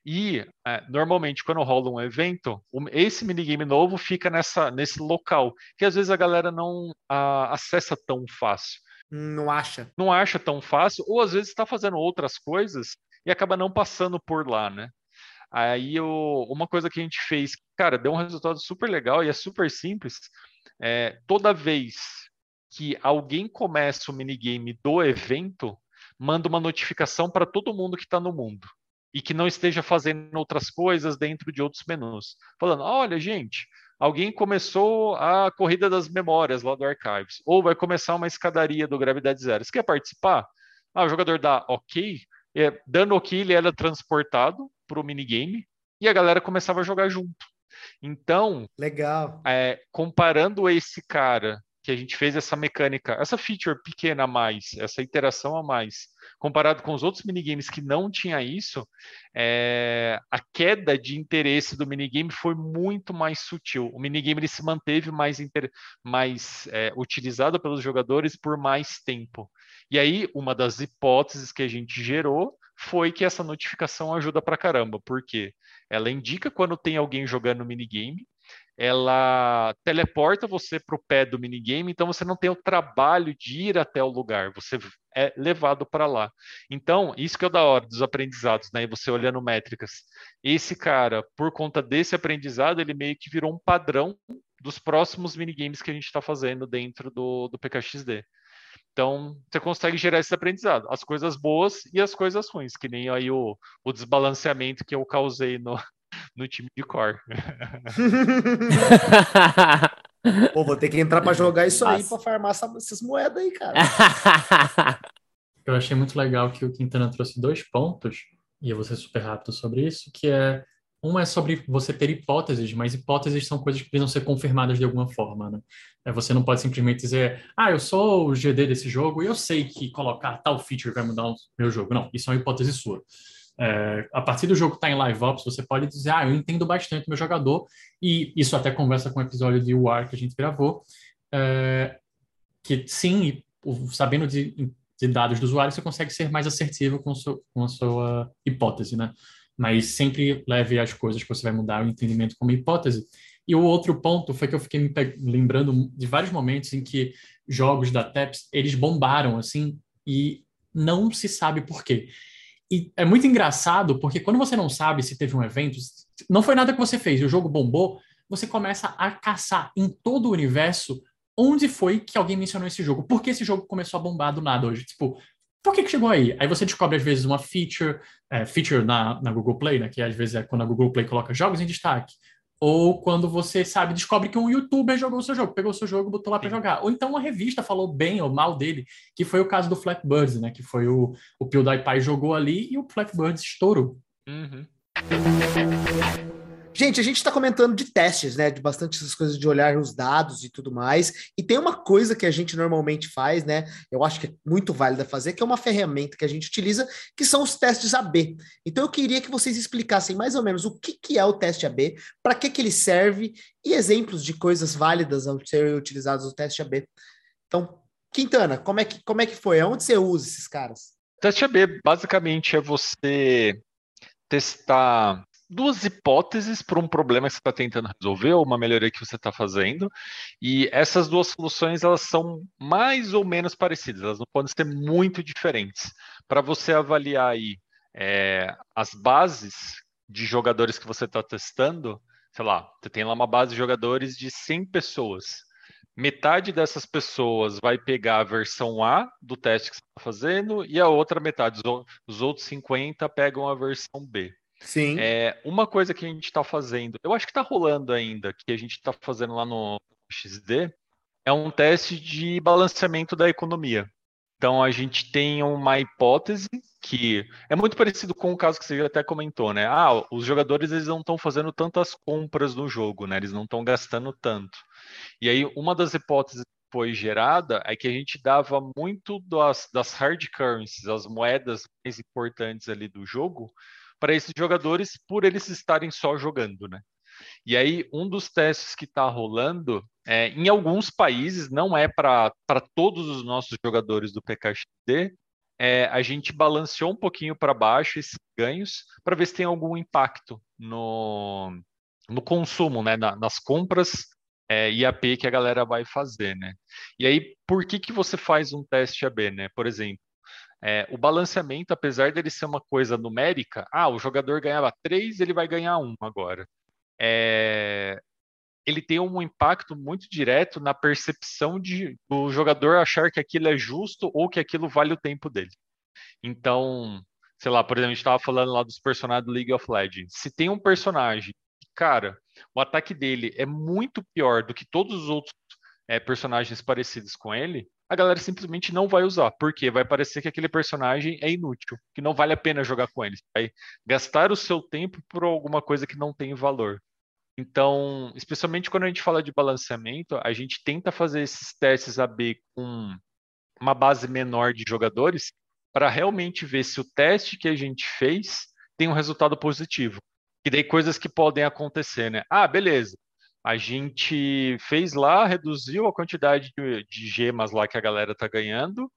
E é, normalmente, quando rola um evento, esse minigame novo fica nessa, nesse local, que às vezes a galera não a, acessa tão fácil. Não acha. Não acha tão fácil, ou às vezes está fazendo outras coisas e acaba não passando por lá, né? Aí eu, uma coisa que a gente fez, cara, deu um resultado super legal e é super simples. É, toda vez que alguém começa o minigame do evento, manda uma notificação para todo mundo que está no mundo e que não esteja fazendo outras coisas dentro de outros menus. Falando, olha, gente, alguém começou a corrida das memórias lá do Archives, ou vai começar uma escadaria do Gravidade Zero. Você quer participar? Ah, o jogador dá ok, é, dando ok, ele era transportado para o minigame e a galera começava a jogar junto. Então, legal. É, comparando esse cara que a gente fez essa mecânica, essa feature pequena a mais, essa interação a mais, comparado com os outros minigames que não tinha isso, é, a queda de interesse do minigame foi muito mais sutil. O minigame ele se manteve mais, inter, mais é, utilizado pelos jogadores por mais tempo. E aí, uma das hipóteses que a gente gerou foi que essa notificação ajuda pra caramba, porque ela indica quando tem alguém jogando minigame, ela teleporta você para o pé do minigame, então você não tem o trabalho de ir até o lugar, você é levado para lá. Então, isso que é da hora dos aprendizados, né? E você olhando métricas. Esse cara, por conta desse aprendizado, ele meio que virou um padrão dos próximos minigames que a gente está fazendo dentro do, do PKXD. Então, você consegue gerar esse aprendizado, as coisas boas e as coisas ruins, que nem aí o, o desbalanceamento que eu causei no, no time de core. Pô, vou ter que entrar para jogar isso Nossa. aí para farmar essas moedas aí, cara. Eu achei muito legal que o Quintana trouxe dois pontos, e eu vou ser super rápido sobre isso, que é um é sobre você ter hipóteses, mas hipóteses são coisas que precisam ser confirmadas de alguma forma, né? É, você não pode simplesmente dizer, ah, eu sou o GD desse jogo e eu sei que colocar tal feature vai mudar o meu jogo. Não, isso é uma hipótese sua. É, a partir do jogo estar tá em live ops, você pode dizer, ah, eu entendo bastante meu jogador, e isso até conversa com o episódio de War que a gente gravou, é, que sim, sabendo de, de, dados do usuário, você consegue ser mais assertivo com, seu, com a sua hipótese, né? Mas sempre leve as coisas que você vai mudar o entendimento como hipótese. E o outro ponto foi que eu fiquei me lembrando de vários momentos em que jogos da TEPS, eles bombaram, assim, e não se sabe por quê. E é muito engraçado, porque quando você não sabe se teve um evento, não foi nada que você fez, o jogo bombou, você começa a caçar em todo o universo onde foi que alguém mencionou esse jogo. Por que esse jogo começou a bombar do nada hoje? Tipo, por que, que chegou aí? Aí você descobre, às vezes, uma feature, é, feature na, na Google Play, né? Que às vezes é quando a Google Play coloca jogos em destaque. Ou quando você sabe, descobre que um youtuber jogou o seu jogo, pegou o seu jogo e botou lá para jogar. Ou então uma revista falou bem ou mal dele, que foi o caso do Flatbirds, né? Que foi o, o PewDiePie jogou ali e o Flatbirds estourou. Uhum. Gente, a gente está comentando de testes, né? De bastante essas coisas de olhar os dados e tudo mais. E tem uma coisa que a gente normalmente faz, né? Eu acho que é muito válida fazer, que é uma ferramenta que a gente utiliza, que são os testes AB. Então eu queria que vocês explicassem mais ou menos o que, que é o teste AB, para que, que ele serve e exemplos de coisas válidas ao serem utilizados no teste AB. Então, Quintana, como é que, como é que foi? Onde você usa esses caras? Teste AB basicamente é você testar duas hipóteses para um problema que você está tentando resolver ou uma melhoria que você está fazendo. E essas duas soluções elas são mais ou menos parecidas, elas não podem ser muito diferentes. Para você avaliar aí é, as bases de jogadores que você está testando, sei lá, você tem lá uma base de jogadores de 100 pessoas. Metade dessas pessoas vai pegar a versão A do teste que você está fazendo e a outra metade, os outros 50, pegam a versão B. Sim. É, uma coisa que a gente está fazendo, eu acho que está rolando ainda, que a gente está fazendo lá no XD, é um teste de balanceamento da economia. Então a gente tem uma hipótese que é muito parecido com o caso que você até comentou, né? Ah, os jogadores eles não estão fazendo tantas compras no jogo, né? Eles não estão gastando tanto. E aí uma das hipóteses que foi gerada é que a gente dava muito das, das hard currencies, as moedas mais importantes ali do jogo, para esses jogadores por eles estarem só jogando, né? E aí, um dos testes que está rolando, é, em alguns países, não é para todos os nossos jogadores do PKXD, é, a gente balanceou um pouquinho para baixo esses ganhos para ver se tem algum impacto no, no consumo, né, na, nas compras é, IAP que a galera vai fazer, né? E aí, por que, que você faz um teste AB, né? Por exemplo, é, o balanceamento, apesar dele ser uma coisa numérica, ah, o jogador ganhava 3, ele vai ganhar 1 agora. É, ele tem um impacto muito direto na percepção de, do jogador achar que aquilo é justo ou que aquilo vale o tempo dele. Então, sei lá, por exemplo, a gente estava falando lá dos personagens do League of Legends. Se tem um personagem cara, o ataque dele é muito pior do que todos os outros é, personagens parecidos com ele, a galera simplesmente não vai usar, porque vai parecer que aquele personagem é inútil, que não vale a pena jogar com ele. Vai gastar o seu tempo por alguma coisa que não tem valor. Então, especialmente quando a gente fala de balanceamento, a gente tenta fazer esses testes AB com uma base menor de jogadores para realmente ver se o teste que a gente fez tem um resultado positivo. E daí coisas que podem acontecer, né? Ah, beleza. A gente fez lá, reduziu a quantidade de, de gemas lá que a galera tá ganhando,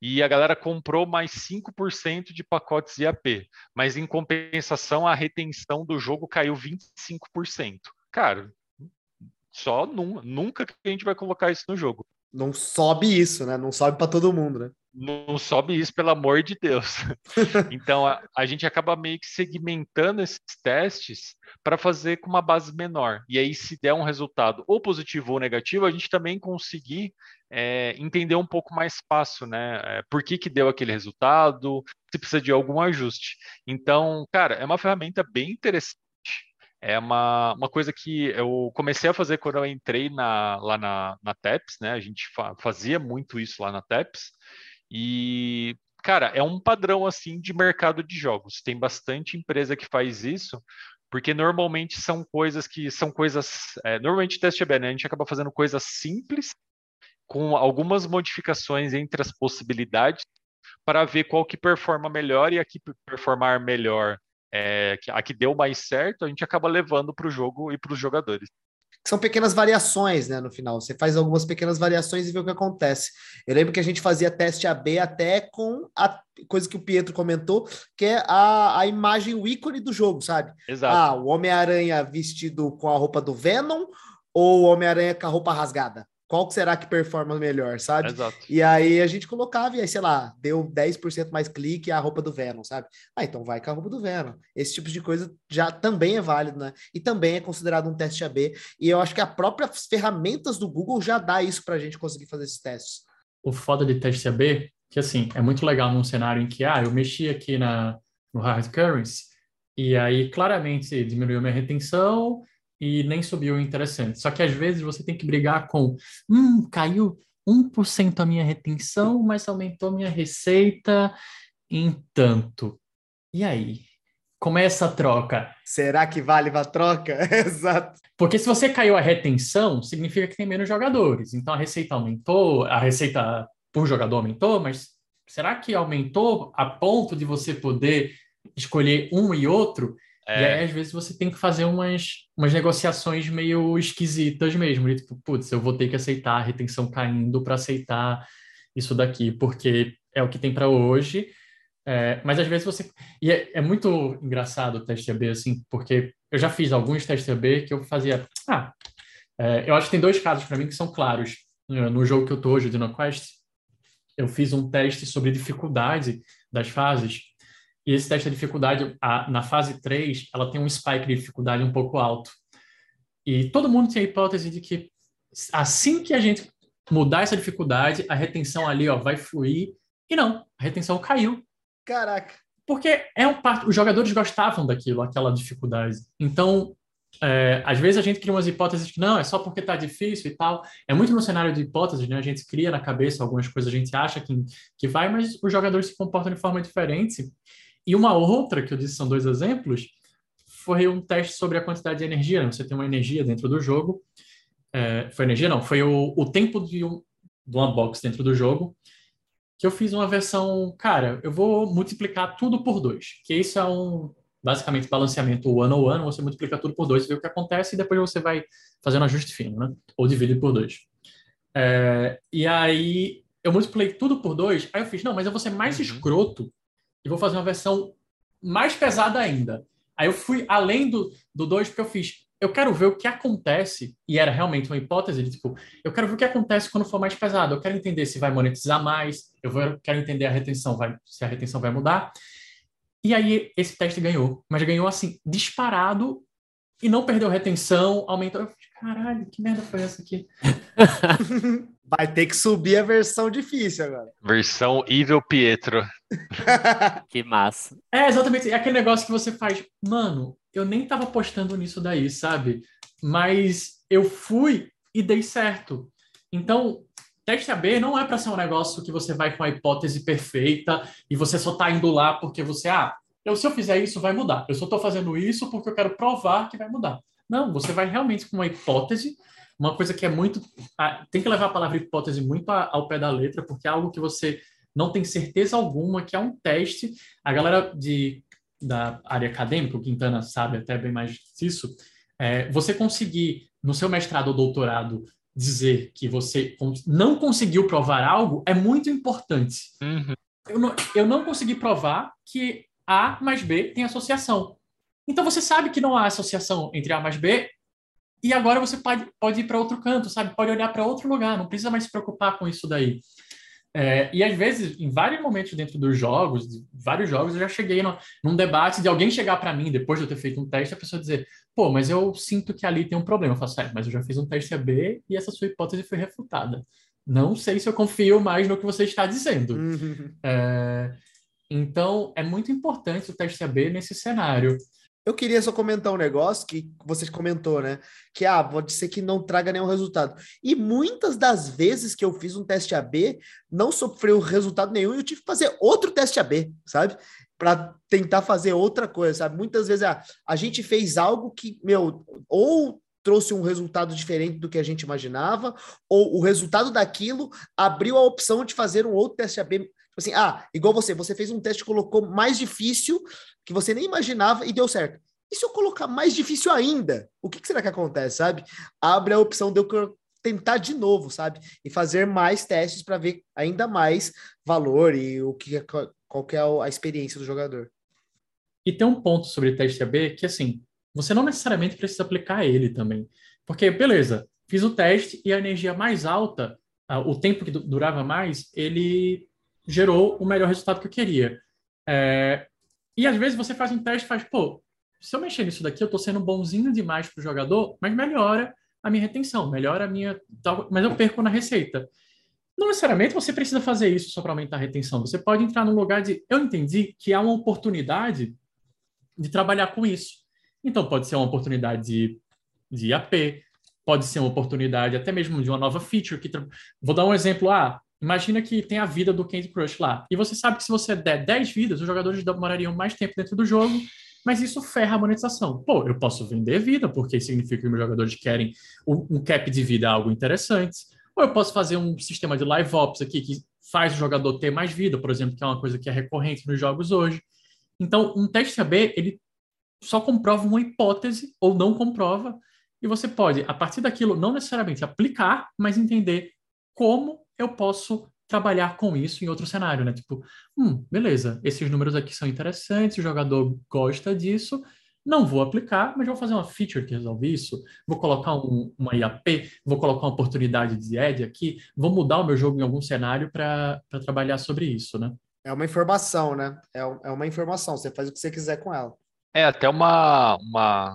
e a galera comprou mais 5% de pacotes IAP, mas em compensação a retenção do jogo caiu 25%. Cara, só num, nunca que a gente vai colocar isso no jogo. Não sobe isso, né? Não sobe para todo mundo, né? Não sobe isso, pelo amor de Deus. então a, a, gente acaba meio que segmentando esses testes para fazer com uma base menor. E aí, se der um resultado ou positivo ou negativo, a gente também conseguir é, entender um pouco mais fácil, né? É, por que, que deu aquele resultado, se precisa de algum ajuste. Então, cara, é uma ferramenta bem interessante. É uma, uma coisa que eu comecei a fazer quando eu entrei na, lá na, na TEPS, né? A gente fa fazia muito isso lá na TEPS. E, cara, é um padrão assim de mercado de jogos. Tem bastante empresa que faz isso, porque normalmente são coisas que são coisas. É, normalmente teste AB, né? A gente acaba fazendo coisas simples, com algumas modificações entre as possibilidades, para ver qual que performa melhor e a que performar melhor, é, a que deu mais certo, a gente acaba levando para o jogo e para os jogadores são pequenas variações, né? No final, você faz algumas pequenas variações e vê o que acontece. Eu lembro que a gente fazia teste AB até com a coisa que o Pietro comentou, que é a, a imagem, o ícone do jogo, sabe? Exato. Ah, o Homem-Aranha vestido com a roupa do Venom ou o Homem-Aranha com a roupa rasgada? Qual será que performa melhor, sabe? Exato. E aí a gente colocava e aí, sei lá, deu 10% mais clique a roupa do Venom, sabe? Ah, então vai com a roupa do Venom. Esse tipo de coisa já também é válido, né? E também é considerado um teste AB. E eu acho que a própria ferramentas do Google já dá isso para a gente conseguir fazer esses testes. O foda de teste AB, que assim, é muito legal num cenário em que, ah, eu mexi aqui na, no hard currency, e aí claramente diminuiu minha retenção, e nem subiu o interessante. Só que às vezes você tem que brigar com, hum, caiu 1% a minha retenção, mas aumentou minha receita em tanto. E aí? Como é essa troca? Será que vale a troca? Exato. Porque se você caiu a retenção, significa que tem menos jogadores. Então a receita aumentou, a receita por jogador aumentou, mas será que aumentou a ponto de você poder escolher um e outro? É. E aí, às vezes, você tem que fazer umas, umas negociações meio esquisitas mesmo. tipo, putz, eu vou ter que aceitar a retenção caindo para aceitar isso daqui, porque é o que tem para hoje. É, mas às vezes você. E é, é, muito engraçado o teste AB, assim, porque eu já fiz alguns testes AB que eu fazia. Ah, é, eu acho que tem dois casos para mim que são claros. No jogo que eu tô hoje, Dino Quest, eu fiz um teste sobre dificuldade das fases e esse teste de dificuldade, a, na fase 3, ela tem um spike de dificuldade um pouco alto. E todo mundo tem a hipótese de que assim que a gente mudar essa dificuldade, a retenção ali ó, vai fluir. E não, a retenção caiu. Caraca. Porque é um parte, os jogadores gostavam daquilo, aquela dificuldade. Então, é, às vezes a gente cria umas hipóteses que não, é só porque está difícil e tal. É muito no cenário de hipóteses, né? A gente cria na cabeça algumas coisas, a gente acha que, que vai, mas os jogadores se comportam de forma diferente. E uma outra, que eu disse são dois exemplos, foi um teste sobre a quantidade de energia. Né? Você tem uma energia dentro do jogo. É, foi energia, não, foi o, o tempo de um, de uma box dentro do jogo. Que eu fiz uma versão, cara, eu vou multiplicar tudo por dois. Que isso é um, basicamente, balanceamento one on one. Você multiplica tudo por dois, vê o que acontece e depois você vai fazendo ajuste fino, né? Ou divide por dois. É, e aí eu multipliquei tudo por dois. Aí eu fiz, não, mas eu vou ser mais uhum. escroto vou fazer uma versão mais pesada ainda. Aí eu fui além do 2 porque eu fiz, eu quero ver o que acontece, e era realmente uma hipótese de tipo, eu quero ver o que acontece quando for mais pesado, eu quero entender se vai monetizar mais, eu vou, quero entender a retenção, vai, se a retenção vai mudar. E aí esse teste ganhou, mas ganhou assim, disparado e não perdeu retenção, aumentou. Eu falei, caralho, que merda foi essa aqui? Vai ter que subir a versão difícil agora. Versão Evil Pietro. Que massa. É, exatamente. É aquele negócio que você faz. Mano, eu nem tava postando nisso daí, sabe? Mas eu fui e dei certo. Então, teste AB não é para ser um negócio que você vai com a hipótese perfeita e você só tá indo lá porque você, ah, eu, se eu fizer isso, vai mudar. Eu só tô fazendo isso porque eu quero provar que vai mudar. Não, você vai realmente com uma hipótese uma coisa que é muito. Tem que levar a palavra hipótese muito ao pé da letra, porque é algo que você não tem certeza alguma, que é um teste. A galera de, da área acadêmica, o Quintana sabe até bem mais disso, é, você conseguir, no seu mestrado ou doutorado, dizer que você não conseguiu provar algo é muito importante. Uhum. Eu, não, eu não consegui provar que A mais B tem associação. Então você sabe que não há associação entre A mais B e agora você pode, pode ir para outro canto, sabe? Pode olhar para outro lugar, não precisa mais se preocupar com isso daí. É, e às vezes, em vários momentos dentro dos jogos, vários jogos, eu já cheguei no, num debate de alguém chegar para mim, depois de eu ter feito um teste, a pessoa dizer, pô, mas eu sinto que ali tem um problema. Eu faço, é, mas eu já fiz um teste AB e essa sua hipótese foi refutada. Não sei se eu confio mais no que você está dizendo. Uhum. É, então, é muito importante o teste AB nesse cenário. Eu queria só comentar um negócio que você comentou, né? Que ah, pode ser que não traga nenhum resultado. E muitas das vezes que eu fiz um teste AB, não sofreu resultado nenhum e eu tive que fazer outro teste AB, sabe? Para tentar fazer outra coisa, sabe? Muitas vezes ah, a gente fez algo que, meu, ou trouxe um resultado diferente do que a gente imaginava, ou o resultado daquilo abriu a opção de fazer um outro teste AB assim, ah, igual você, você fez um teste, colocou mais difícil, que você nem imaginava e deu certo. E se eu colocar mais difícil ainda? O que, que será que acontece, sabe? Abre a opção de eu tentar de novo, sabe? E fazer mais testes para ver ainda mais valor e o que qual que é a experiência do jogador. E tem um ponto sobre teste AB que, assim, você não necessariamente precisa aplicar ele também. Porque, beleza, fiz o teste e a energia mais alta, o tempo que durava mais, ele gerou o melhor resultado que eu queria. É, e às vezes você faz um teste e faz, pô, se eu mexer nisso daqui, eu estou sendo bonzinho demais para o jogador, mas melhora a minha retenção, melhora a minha. Mas eu perco na receita. Não necessariamente você precisa fazer isso só para aumentar a retenção. Você pode entrar num lugar de. Eu entendi que há uma oportunidade de trabalhar com isso. Então, pode ser uma oportunidade de, de AP, pode ser uma oportunidade até mesmo de uma nova feature. Que. Vou dar um exemplo. Ah, Imagina que tem a vida do Candy Crush lá. E você sabe que se você der 10 vidas, os jogadores demorariam mais tempo dentro do jogo, mas isso ferra a monetização. Pô, eu posso vender vida, porque significa que meus jogadores querem um cap de vida algo interessante. Ou eu posso fazer um sistema de live ops aqui que faz o jogador ter mais vida, por exemplo, que é uma coisa que é recorrente nos jogos hoje. Então, um teste AB, ele só comprova uma hipótese ou não comprova, e você pode, a partir daquilo, não necessariamente aplicar, mas entender como eu posso trabalhar com isso em outro cenário, né? Tipo, hum, beleza, esses números aqui são interessantes, o jogador gosta disso, não vou aplicar, mas vou fazer uma feature que resolve isso, vou colocar um, uma IAP, vou colocar uma oportunidade de ad aqui, vou mudar o meu jogo em algum cenário para trabalhar sobre isso, né? É uma informação, né? É, é uma informação, você faz o que você quiser com ela. É até uma, uma,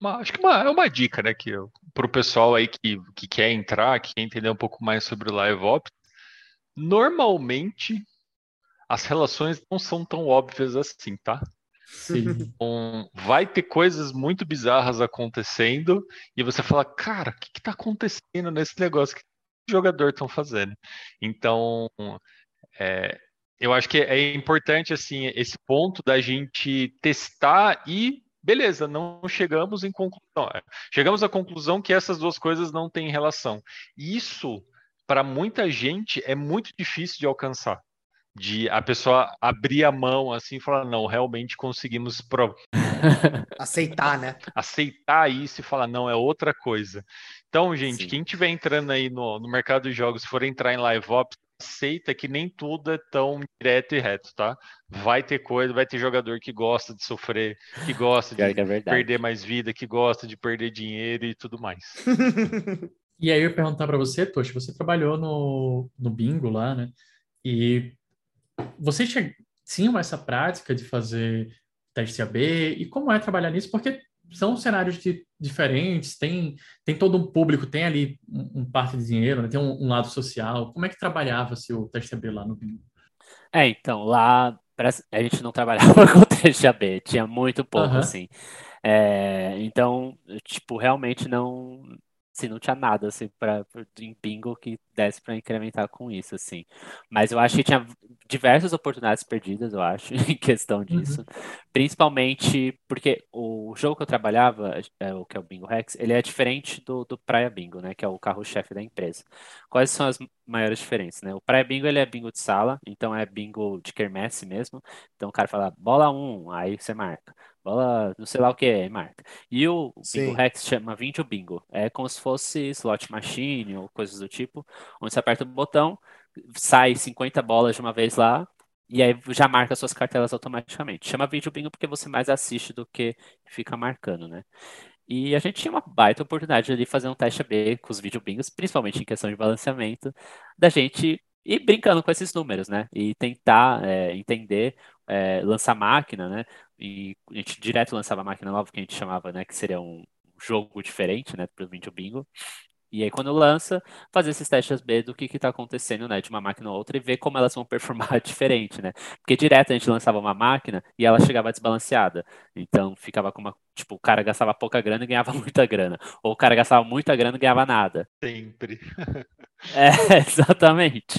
uma acho que uma, é uma dica, né, que para o pessoal aí que, que quer entrar, que quer entender um pouco mais sobre o Live Ops, normalmente as relações não são tão óbvias assim, tá? Sim. Então, vai ter coisas muito bizarras acontecendo e você fala, cara, o que, está acontecendo nesse negócio? O que os jogadores estão fazendo? Então, é, eu acho que é importante assim esse ponto da gente testar e beleza, não chegamos em conclusão. É, chegamos à conclusão que essas duas coisas não têm relação. Isso, para muita gente, é muito difícil de alcançar. De a pessoa abrir a mão assim e falar, não, realmente conseguimos pro... aceitar, né? Aceitar isso e falar, não, é outra coisa. Então, gente, Sim. quem estiver entrando aí no, no mercado de jogos, for entrar em live ops, aceita que nem tudo é tão direto e reto, tá? Vai ter coisa, vai ter jogador que gosta de sofrer, que gosta de é perder mais vida, que gosta de perder dinheiro e tudo mais. E aí eu ia perguntar para você, Toshi, você trabalhou no, no bingo lá, né? E vocês tinham essa prática de fazer teste AB? E como é trabalhar nisso? Porque são cenários de, diferentes, tem, tem todo um público, tem ali um, um parte de dinheiro, né? tem um, um, lado social. Como é que trabalhava-se o teste AB lá no Bingo? É, então, lá a gente não trabalhava com teste AB, tinha muito pouco, uhum. assim. É, então, tipo, realmente não, assim, não tinha nada assim para em bingo que desse para incrementar com isso assim. Mas eu acho que tinha diversas oportunidades perdidas, eu acho, em questão uhum. disso. Uhum. Principalmente porque o jogo que eu trabalhava, é, o que é o Bingo Rex, ele é diferente do, do Praia Bingo, né, que é o carro-chefe da empresa. Quais são as maiores diferenças, né? O Praia Bingo ele é bingo de sala, então é bingo de quermesse mesmo. Então o cara fala bola 1, um, aí você marca bola, não sei lá o que é, marca. E o Bingo Rex chama 20 o Bingo. É como se fosse slot machine ou coisas do tipo, onde você aperta o botão, sai 50 bolas de uma vez lá, e aí já marca suas cartelas automaticamente. Chama vídeo bingo porque você mais assiste do que fica marcando, né? E a gente tinha uma baita oportunidade de fazer um teste AB com os vídeo bingos, principalmente em questão de balanceamento, da gente ir brincando com esses números, né? E tentar é, entender, é, lançar máquina, né? E a gente direto lançava a máquina nova, que a gente chamava, né, que seria um jogo diferente, né, para o Bingo. E aí, quando lança, fazer esses testes B do que está acontecendo, né, de uma máquina a outra e ver como elas vão performar diferente, né? Porque direto a gente lançava uma máquina e ela chegava desbalanceada. Então, ficava com uma. Tipo, o cara gastava pouca grana e ganhava muita grana. Ou o cara gastava muita grana e ganhava nada. Sempre. é, exatamente.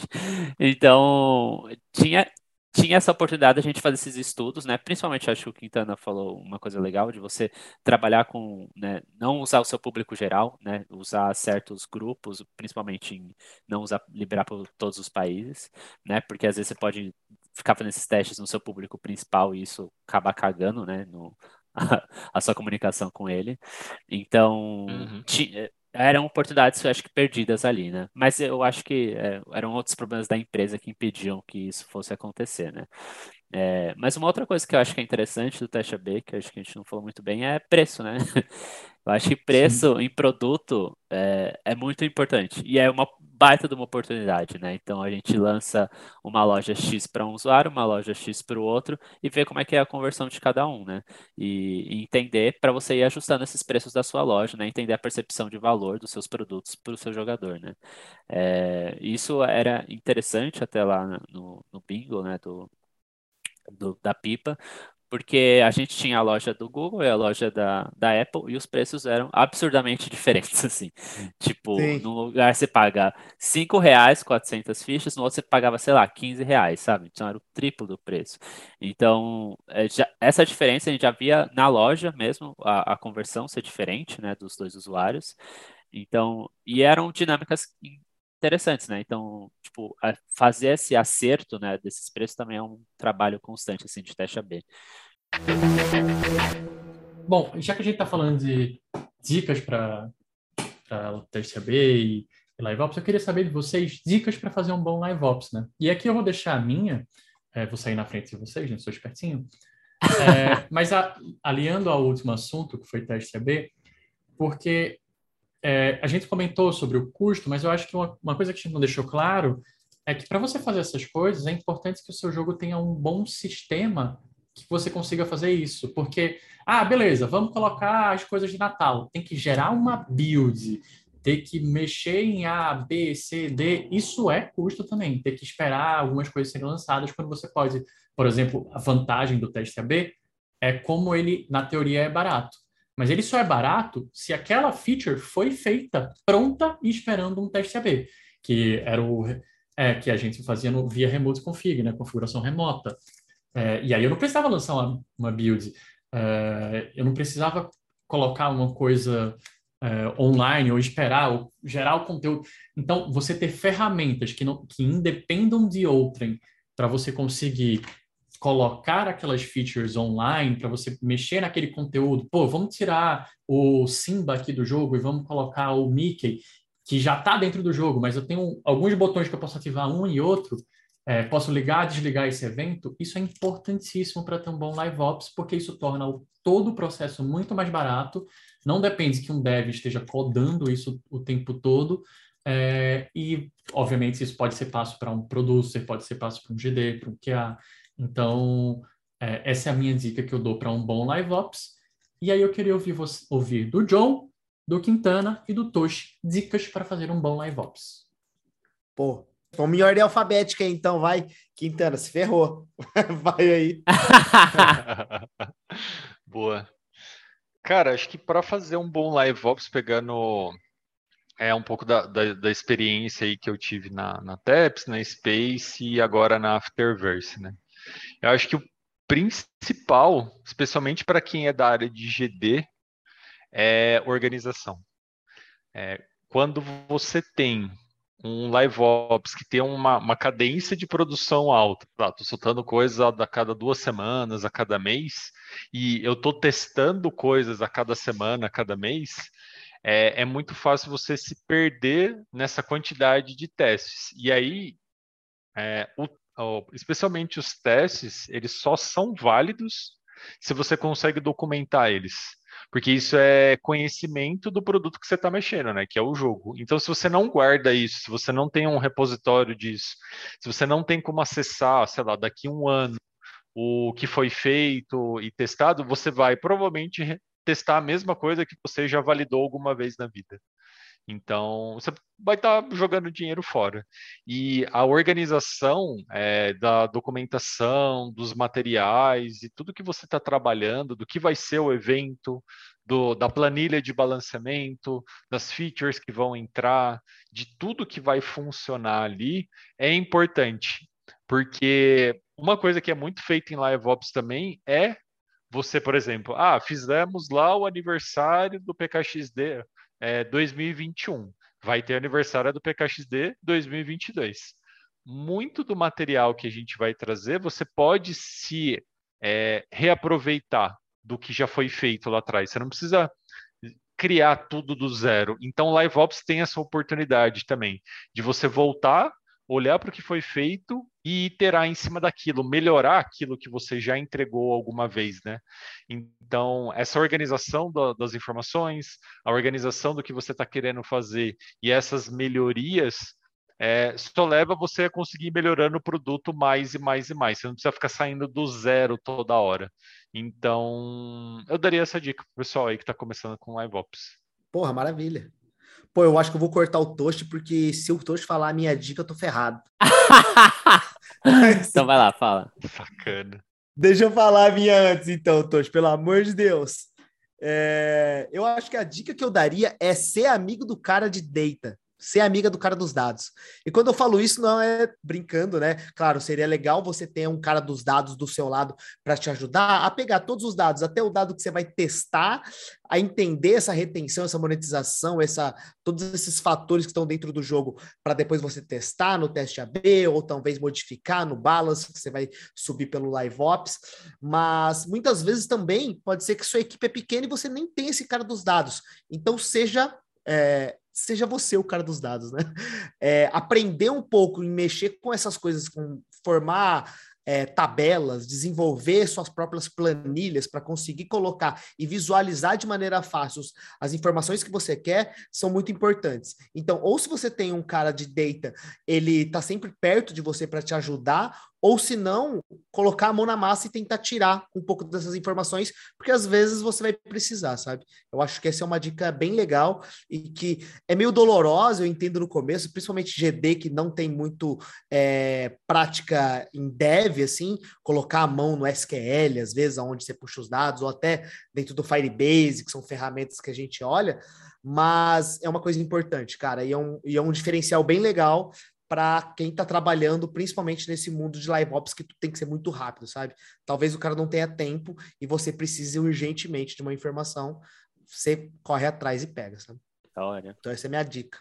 Então, tinha, tinha essa oportunidade de a gente fazer esses estudos, né? Principalmente acho que o Quintana falou uma coisa legal de você trabalhar com, né, não usar o seu público geral, né? Usar certos grupos, principalmente em não usar liberar para todos os países, né? Porque às vezes você pode ficar fazendo esses testes no seu público principal e isso acabar cagando, né? No, a, a sua comunicação com ele. Então, uhum eram oportunidades, eu acho que perdidas ali, né? Mas eu acho que é, eram outros problemas da empresa que impediam que isso fosse acontecer, né? É, mas uma outra coisa que eu acho que é interessante do teste AB, que eu acho que a gente não falou muito bem, é preço, né? Eu acho que preço Sim. em produto é, é, muito importante e é uma baita de uma oportunidade, né? Então a gente lança uma loja X para um usuário, uma loja X para o outro e ver como é que é a conversão de cada um, né? E, e entender para você ir ajustando esses preços da sua loja, né? Entender a percepção de valor dos seus produtos para o seu jogador, né? É, isso era interessante até lá no, no bingo, né? Do, do, da pipa, porque a gente tinha a loja do Google e a loja da, da Apple e os preços eram absurdamente diferentes, assim. Tipo, Sim. num lugar você paga 5 reais 400 fichas, no outro você pagava, sei lá, 15 reais, sabe? Então era o triplo do preço. Então, é, já, essa diferença a gente já via na loja mesmo, a, a conversão ser diferente, né, dos dois usuários. Então, e eram dinâmicas interessantes, né? Então, tipo, fazer esse acerto, né, desses preços também é um trabalho constante, assim, de teste AB. Bom, já que a gente está falando de dicas para o teste AB e, e Live Ops, eu queria saber de vocês dicas para fazer um bom Live Ops, né? E aqui eu vou deixar a minha, é, vou sair na frente de vocês, né? Sou espertinho. É, mas a, aliando ao último assunto, que foi teste AB, porque é, a gente comentou sobre o custo, mas eu acho que uma, uma coisa que a gente não deixou claro é que para você fazer essas coisas é importante que o seu jogo tenha um bom sistema que você consiga fazer isso. Porque, ah, beleza, vamos colocar as coisas de Natal. Tem que gerar uma build, ter que mexer em A, B, C, D. Isso é custo também. Ter que esperar algumas coisas serem lançadas quando você pode. Por exemplo, a vantagem do teste AB é como ele, na teoria, é barato. Mas ele só é barato se aquela feature foi feita pronta e esperando um teste AB, que era o é, que a gente fazia no, via remote config, né, configuração remota. É, e aí eu não precisava lançar uma, uma build, é, eu não precisava colocar uma coisa é, online ou esperar ou gerar o conteúdo. Então, você ter ferramentas que, não, que independam de outrem para você conseguir colocar aquelas features online para você mexer naquele conteúdo. Pô, vamos tirar o Simba aqui do jogo e vamos colocar o Mickey, que já está dentro do jogo, mas eu tenho alguns botões que eu posso ativar um e outro. É, posso ligar, desligar esse evento. Isso é importantíssimo para ter um bom live ops, porque isso torna o, todo o processo muito mais barato. Não depende que um dev esteja codando isso o tempo todo. É, e, obviamente, isso pode ser passo para um producer, pode ser passo para um GD, para um QA. Então, é, essa é a minha dica que eu dou para um bom live ops. E aí eu queria ouvir, você, ouvir do John, do Quintana e do Toshi dicas para fazer um bom live ops. Pô, vamos em ordem alfabética então, vai. Quintana, se ferrou. vai aí. Boa. Cara, acho que para fazer um bom live ops, pegando é um pouco da, da, da, experiência aí que eu tive na, na TEPS, na Space e agora na Afterverse, né? Eu acho que o principal, especialmente para quem é da área de GD, é organização. É, quando você tem um live ops que tem uma, uma cadência de produção alta, tá, tô soltando coisas a, cada duas semanas, a cada mês, e eu tô testando coisas a cada semana, a cada mês, é, é muito fácil você se perder nessa quantidade de testes. E aí, é, o, especialmente os testes, eles só são válidos se você consegue documentar eles. Porque isso é conhecimento do produto que você está mexendo, né? Que é o jogo. Então, se você não guarda isso, se você não tem um repositório disso, se você não tem como acessar, sei lá, daqui um ano o que foi feito e testado, você vai provavelmente testar a mesma coisa que você já validou alguma vez na vida. Então, você vai estar tá jogando dinheiro fora. E a organização é, da documentação, dos materiais e tudo que você está trabalhando, do que vai ser o evento, do, da planilha de balanceamento, das features que vão entrar, de tudo que vai funcionar ali, é importante. Porque uma coisa que é muito feita em LiveOps também é você, por exemplo, ah, fizemos lá o aniversário do PKXD é, 2021. Vai ter aniversário do PKXD 2022. Muito do material que a gente vai trazer, você pode se é, reaproveitar do que já foi feito lá atrás. Você não precisa criar tudo do zero. Então, o LiveOps tem essa oportunidade também de você voltar olhar para o que foi feito e iterar em cima daquilo, melhorar aquilo que você já entregou alguma vez, né? Então, essa organização do, das informações, a organização do que você está querendo fazer e essas melhorias é, só leva você a conseguir melhorando o produto mais e mais e mais. Você não precisa ficar saindo do zero toda hora. Então, eu daria essa dica para o pessoal aí que está começando com LiveOps. Porra, maravilha. Pô, eu acho que eu vou cortar o toast, porque se o toast falar a minha dica, eu tô ferrado. então vai lá, fala. Sacana. Deixa eu falar a minha antes, então, Toast, pelo amor de Deus. É, eu acho que a dica que eu daria é ser amigo do cara de data ser amiga do cara dos dados. E quando eu falo isso, não é brincando, né? Claro, seria legal você ter um cara dos dados do seu lado para te ajudar a pegar todos os dados, até o dado que você vai testar, a entender essa retenção, essa monetização, essa, todos esses fatores que estão dentro do jogo para depois você testar no teste AB ou talvez modificar no balance que você vai subir pelo Live Ops. Mas muitas vezes também pode ser que sua equipe é pequena e você nem tem esse cara dos dados. Então seja é, seja você o cara dos dados, né? É, aprender um pouco em mexer com essas coisas, com formar é, tabelas, desenvolver suas próprias planilhas para conseguir colocar e visualizar de maneira fácil as informações que você quer são muito importantes. Então, ou se você tem um cara de data, ele está sempre perto de você para te ajudar, ou se não, colocar a mão na massa e tentar tirar um pouco dessas informações, porque às vezes você vai precisar, sabe? Eu acho que essa é uma dica bem legal e que é meio dolorosa, eu entendo no começo, principalmente GD, que não tem muito é, prática em dev, assim, colocar a mão no SQL, às vezes, aonde você puxa os dados, ou até dentro do Firebase, que são ferramentas que a gente olha, mas é uma coisa importante, cara, e é um, e é um diferencial bem legal para quem está trabalhando, principalmente nesse mundo de live ops que tem que ser muito rápido, sabe? Talvez o cara não tenha tempo e você precise urgentemente de uma informação, você corre atrás e pega, sabe? Olha. Então essa é a minha dica.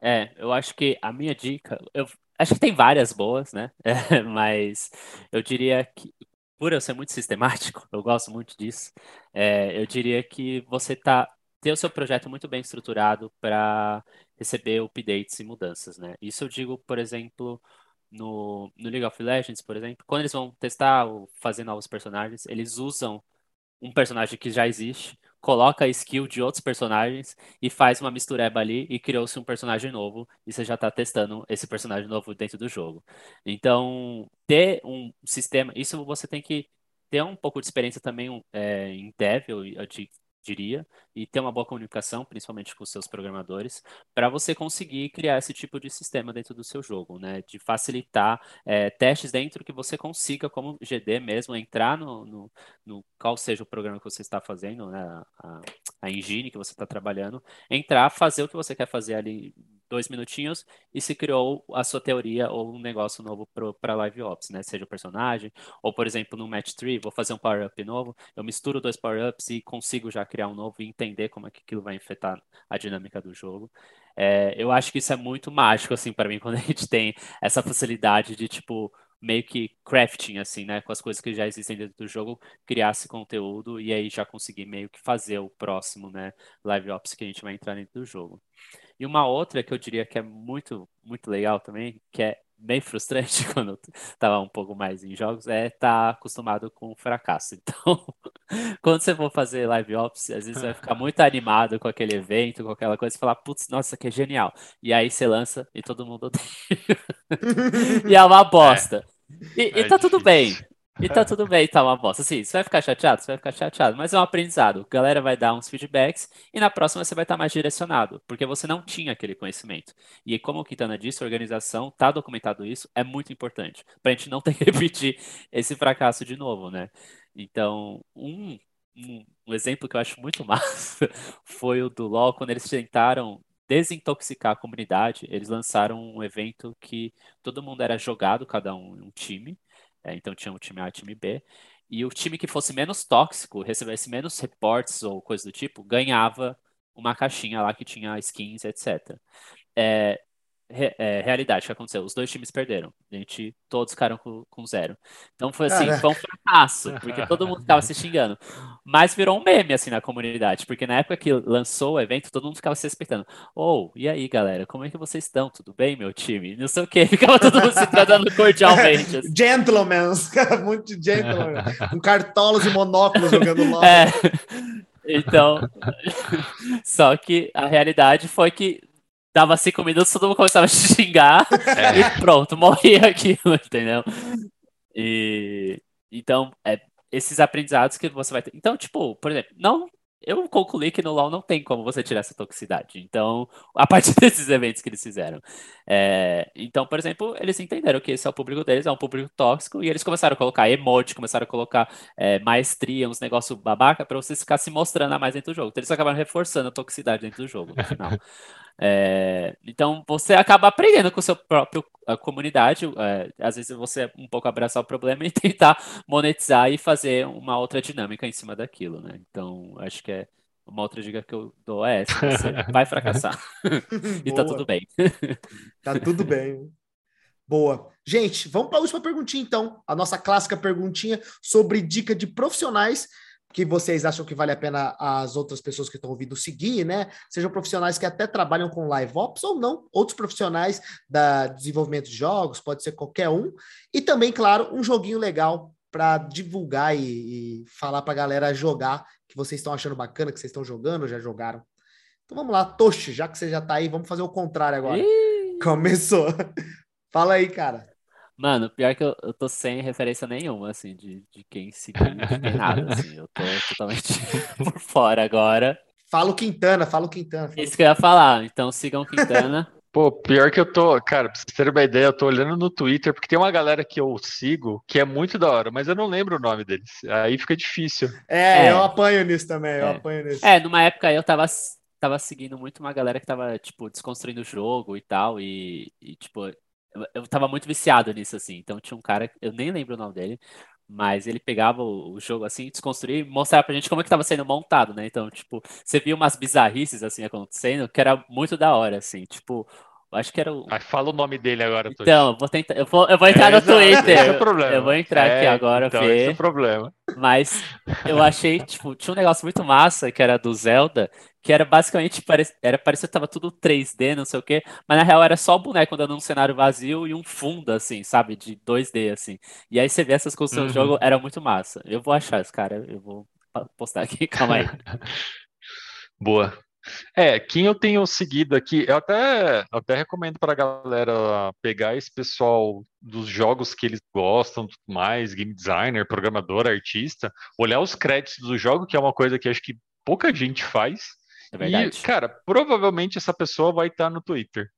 É, eu acho que a minha dica, eu acho que tem várias boas, né? É, mas eu diria que por eu ser muito sistemático, eu gosto muito disso. É, eu diria que você tá ter o seu projeto muito bem estruturado para receber updates e mudanças, né? Isso eu digo, por exemplo, no, no League of Legends, por exemplo, quando eles vão testar ou fazer novos personagens, eles usam um personagem que já existe, coloca a skill de outros personagens e faz uma mistureba ali e criou-se um personagem novo e você já está testando esse personagem novo dentro do jogo. Então, ter um sistema, isso você tem que ter um pouco de experiência também é, em dev, eu diria, e ter uma boa comunicação, principalmente com os seus programadores, para você conseguir criar esse tipo de sistema dentro do seu jogo, né? De facilitar é, testes dentro que você consiga, como GD mesmo, entrar no, no, no qual seja o programa que você está fazendo, né? A, a engine que você está trabalhando, entrar, fazer o que você quer fazer ali dois minutinhos e se criou a sua teoria ou um negócio novo para Live Ops, né? Seja o personagem, ou por exemplo, no Match 3, vou fazer um power-up novo, eu misturo dois power-ups e consigo já criar um novo e entender como é que aquilo vai afetar a dinâmica do jogo. É, eu acho que isso é muito mágico, assim, para mim, quando a gente tem essa facilidade de, tipo, meio que crafting, assim, né? Com as coisas que já existem dentro do jogo, criar esse conteúdo e aí já conseguir meio que fazer o próximo, né? Live Ops que a gente vai entrar dentro do jogo. E uma outra que eu diria que é muito, muito legal também, que é bem frustrante quando estava um pouco mais em jogos, é estar tá acostumado com o fracasso. Então, quando você for fazer live ops, às vezes você vai ficar muito animado com aquele evento, com aquela coisa, e falar, putz, nossa, aqui é genial. E aí você lança e todo mundo odeia. e é uma bosta. É. E, é e tá tudo bem. E tá tudo bem, tá uma bosta. Assim, você vai ficar chateado? Você vai ficar chateado, mas é um aprendizado. A galera vai dar uns feedbacks e na próxima você vai estar mais direcionado, porque você não tinha aquele conhecimento. E como o Quintana disse, organização, tá documentado isso, é muito importante, pra gente não ter que repetir esse fracasso de novo, né? Então, um, um, um exemplo que eu acho muito massa foi o do LoL, quando eles tentaram desintoxicar a comunidade, eles lançaram um evento que todo mundo era jogado, cada um um time, é, então tinha o time A e o time B. E o time que fosse menos tóxico, recebesse menos reportes ou coisa do tipo, ganhava uma caixinha lá que tinha skins, etc. É, re, é, realidade, que aconteceu? Os dois times perderam. A gente, todos ficaram com, com zero. Então foi assim, foi um fracasso, porque todo mundo ficava se xingando. Mas virou um meme, assim, na comunidade, porque na época que lançou o evento, todo mundo ficava se respeitando. Ou, oh, e aí, galera, como é que vocês estão? Tudo bem, meu time? Não sei o quê. Ficava todo mundo se tratando cordialmente. Assim. Gentlemen, muito gentlemen. Com cartolas e monóculos jogando LOL. É. Então, só que a realidade foi que dava cinco minutos, todo mundo começava a xingar é. e pronto, morria aquilo, entendeu? E então, é, esses aprendizados que você vai ter. Então, tipo, por exemplo, não. Eu concluí que no LoL não tem como você tirar essa toxicidade. Então, a partir desses eventos que eles fizeram. É, então, por exemplo, eles entenderam que esse é o público deles, é um público tóxico, e eles começaram a colocar emote, começaram a colocar é, maestria, uns negócios babaca, para vocês ficar se mostrando a mais dentro do jogo. Então, eles acabaram reforçando a toxicidade dentro do jogo, no final. É, então você acaba aprendendo com a sua própria comunidade. É, às vezes você um pouco abraçar o problema e tentar monetizar e fazer uma outra dinâmica em cima daquilo, né? Então acho que é uma outra dica que eu dou é essa: você vai fracassar e tá tudo bem. tá tudo bem. Boa. Gente, vamos para a última perguntinha então. A nossa clássica perguntinha sobre dica de profissionais que vocês acham que vale a pena as outras pessoas que estão ouvindo seguir, né? Sejam profissionais que até trabalham com live ops ou não, outros profissionais da desenvolvimento de jogos, pode ser qualquer um. E também, claro, um joguinho legal para divulgar e, e falar para a galera jogar que vocês estão achando bacana, que vocês estão jogando, já jogaram. Então vamos lá, Toshi, já que você já está aí, vamos fazer o contrário agora. Ih! Começou. Fala aí, cara. Mano, pior que eu, eu tô sem referência nenhuma, assim, de, de quem seguiu, de nada, assim. Eu tô totalmente por fora agora. Fala o Quintana, fala o Quintana. Fala Isso que eu ia falar, então sigam o Quintana. Pô, pior que eu tô, cara, pra vocês terem uma ideia, eu tô olhando no Twitter, porque tem uma galera que eu sigo que é muito da hora, mas eu não lembro o nome deles. Aí fica difícil. É, é. eu apanho nisso também, eu é. apanho nisso. É, numa época eu tava, tava seguindo muito uma galera que tava, tipo, desconstruindo o jogo e tal, e, e tipo, eu, tava muito viciado nisso, assim. Então tinha um cara, eu nem lembro o nome dele, mas ele pegava o, jogo assim, desconstruía e mostrava pra gente como é que tava sendo montado, né? Então, tipo, você via umas bizarrices assim acontecendo, que era muito da hora, assim, tipo. Acho que era o. Ah, fala o nome dele agora, Então, vou tentar. Eu vou, eu vou entrar é, no Twitter. Esse é o problema. Eu vou entrar é, aqui agora então, ver. Esse é o problema. Mas eu achei, tipo, tinha um negócio muito massa que era do Zelda, que era basicamente, era, parecia que tava tudo 3D, não sei o quê, mas na real era só o boneco andando num cenário vazio e um fundo, assim, sabe, de 2D, assim. E aí você vê essas coisas uhum. no jogo, era muito massa. Eu vou achar esse cara, eu vou postar aqui, calma aí. Boa. É, quem eu tenho seguido aqui, eu até, eu até recomendo para a galera pegar esse pessoal dos jogos que eles gostam, tudo mais, game designer, programador, artista, olhar os créditos do jogo, que é uma coisa que acho que pouca gente faz. É verdade. E, cara, provavelmente essa pessoa vai estar no Twitter.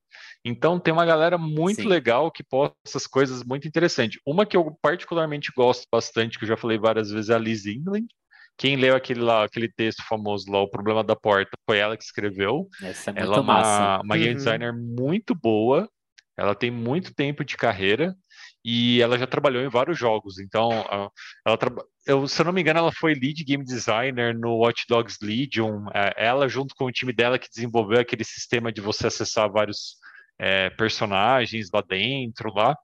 Então tem uma galera muito Sim. legal que posta essas coisas muito interessantes. Uma que eu particularmente gosto bastante, que eu já falei várias vezes, é a Liz England. Quem leu aquele lá, aquele texto famoso lá, O Problema da Porta, foi ela que escreveu. Essa é Ela é uma, massa. uma game Uhum. designer muito boa. Ela tem muito tempo de carreira e ela já trabalhou em vários jogos. Então, ela eu, se eu não me engano, ela foi lead game designer no Watch Dogs Legion. É, Ela, junto com o time dela, que desenvolveu aquele sistema de você acessar vários é, personagens lá dentro, lá.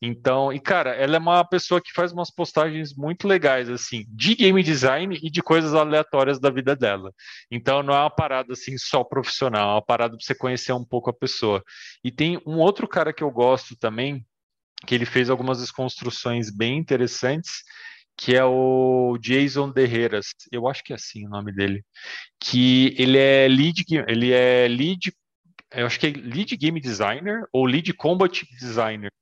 Então, e cara, ela é uma pessoa que faz umas postagens muito legais, assim, de game design e de coisas aleatórias da vida dela. Então, não é uma parada assim só profissional, é uma parada para você conhecer um pouco a pessoa. E tem um outro cara que eu gosto também, que ele fez algumas desconstruções bem interessantes, que é o Jason Derreiras. Eu acho que é assim o nome dele. Que ele é lead, ele é lead, eu acho que é lead game designer ou lead combat designer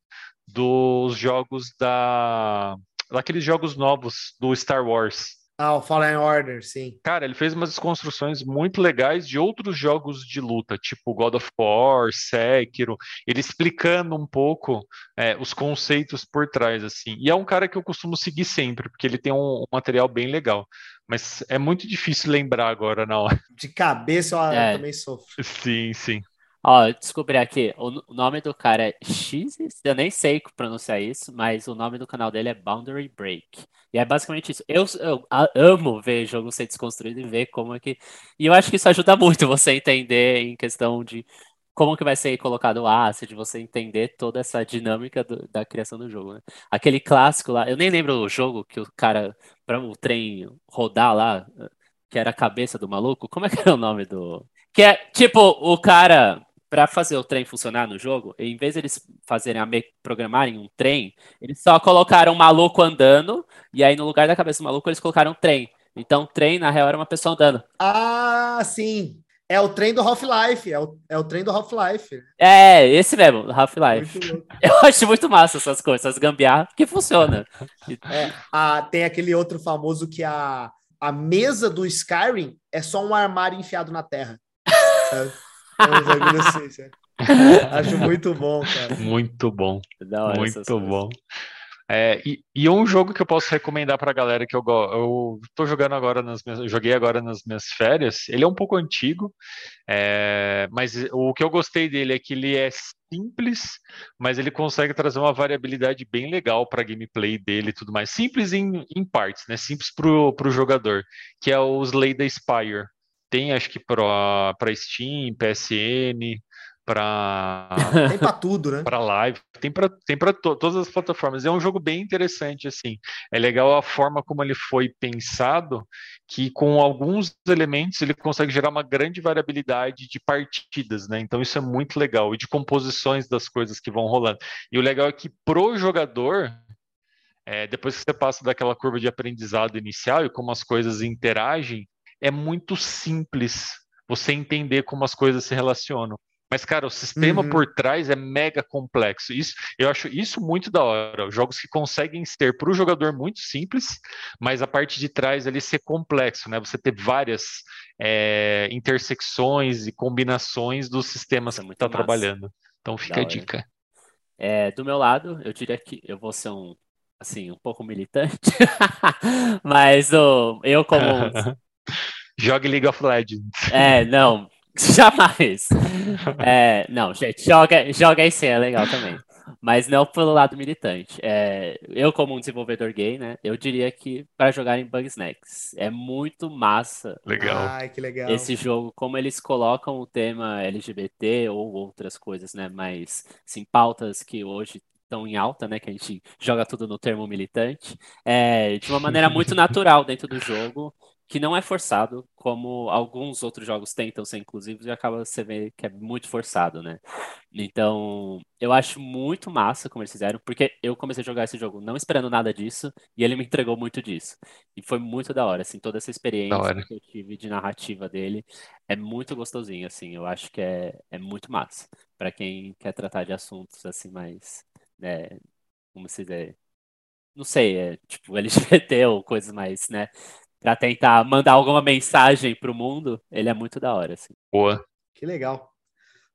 dos jogos da daqueles jogos novos do Star Wars. Ah, o Fallen Order, sim. Cara, ele fez umas desconstruções muito legais de outros jogos de luta, tipo God of War, Sekiro, ele explicando um pouco é, os conceitos por trás, assim. E é um cara que eu costumo seguir sempre, porque ele tem um, um material bem legal. Mas é muito difícil lembrar agora na hora. De cabeça eu, É. eu também sofro. Sim, sim. Ó, descobri aqui, o nome do cara é X, eu nem sei pronunciar isso, mas o nome do canal dele é Boundary Break. E é basicamente isso. Eu, eu amo ver jogo ser desconstruído e ver como é que. E eu acho que isso ajuda muito você entender em questão de como que vai ser colocado o asset, você entender toda essa dinâmica do- da criação do jogo, né? Aquele clássico lá, eu nem lembro o jogo que o cara, para o trem rodar lá, que era a cabeça do maluco, como é que era o nome do. Que é tipo o cara para fazer o trem funcionar no jogo, em vez de eles fazerem a me- programarem um trem, eles só colocaram um maluco andando e aí no lugar da cabeça do maluco eles colocaram um trem. Então, o trem na real era uma pessoa andando. Ah, sim. É o trem do Half-Life. É o, é o trem do Half-Life. É, esse mesmo, Half-Life. Eu acho muito massa essas coisas, essas gambiarras, que funciona. É, a- tem aquele outro famoso que a, a mesa do Skyrim é só um armário enfiado na terra. É bagulho assim, sabe? Acho muito bom, cara. Muito bom. Da hora Muito bom. É, e, e um jogo que eu posso recomendar pra galera que eu, eu tô jogando agora nas minhas, eu joguei agora nas minhas férias. Ele é um pouco antigo, é, mas o que eu gostei dele é que ele é simples, mas ele consegue trazer uma variabilidade bem legal para gameplay dele e tudo mais. Simples em, em partes, né? Simples pro, pro jogador, que é o Slay the Spire. Tem acho que para Steam, PSN, para Tem pra tudo, né? para live, tem para tem para todas as plataformas. É um jogo bem interessante assim. É legal a forma como ele foi pensado, que com alguns elementos ele consegue gerar uma grande variabilidade de partidas, né? Então isso é muito legal e de composições das coisas que vão rolando. E o legal é que pro jogador é, depois que você passa daquela curva de aprendizado inicial e como as coisas interagem, é muito simples você entender como as coisas se relacionam. Mas, cara, o sistema Uhum. por trás é mega complexo. Isso, eu acho isso muito da hora. Jogos que conseguem ser para o jogador muito simples, mas a parte de trás ali ser complexo, né? Você ter várias é, intersecções e combinações dos sistemas é que está trabalhando. Então fica Da a hora. dica. É, do meu lado, eu diria que eu vou ser um, assim, um pouco militante, mas o, eu como Jogue League of Legends. É, não, jamais. É, não, gente, joga, joga aí sim, é legal também. Mas não pelo lado militante. É, eu, como um desenvolvedor gay, né, eu diria que para jogar em Bugsnax é muito massa Legal. Ai, que legal. esse jogo, como eles colocam o tema LGBT ou outras coisas, né, mas assim, pautas que hoje estão em alta, né, que a gente joga tudo no termo militante, é, de uma maneira muito natural dentro do jogo. Que não é forçado, como alguns outros jogos tentam ser inclusivos e acaba você ver que é muito forçado, né? Então, eu acho muito massa como eles fizeram, porque eu comecei a jogar esse jogo não esperando nada disso e ele me entregou muito disso. E foi muito da hora, assim, toda essa experiência que eu tive de narrativa dele é muito gostosinho, assim, eu acho que é, é muito massa para quem quer tratar de assuntos assim mais, né, como se dizer, não sei, é tipo LGBT ou coisas mais, né, para tentar mandar alguma mensagem para o mundo, ele é muito da hora. Assim. Boa. Que legal.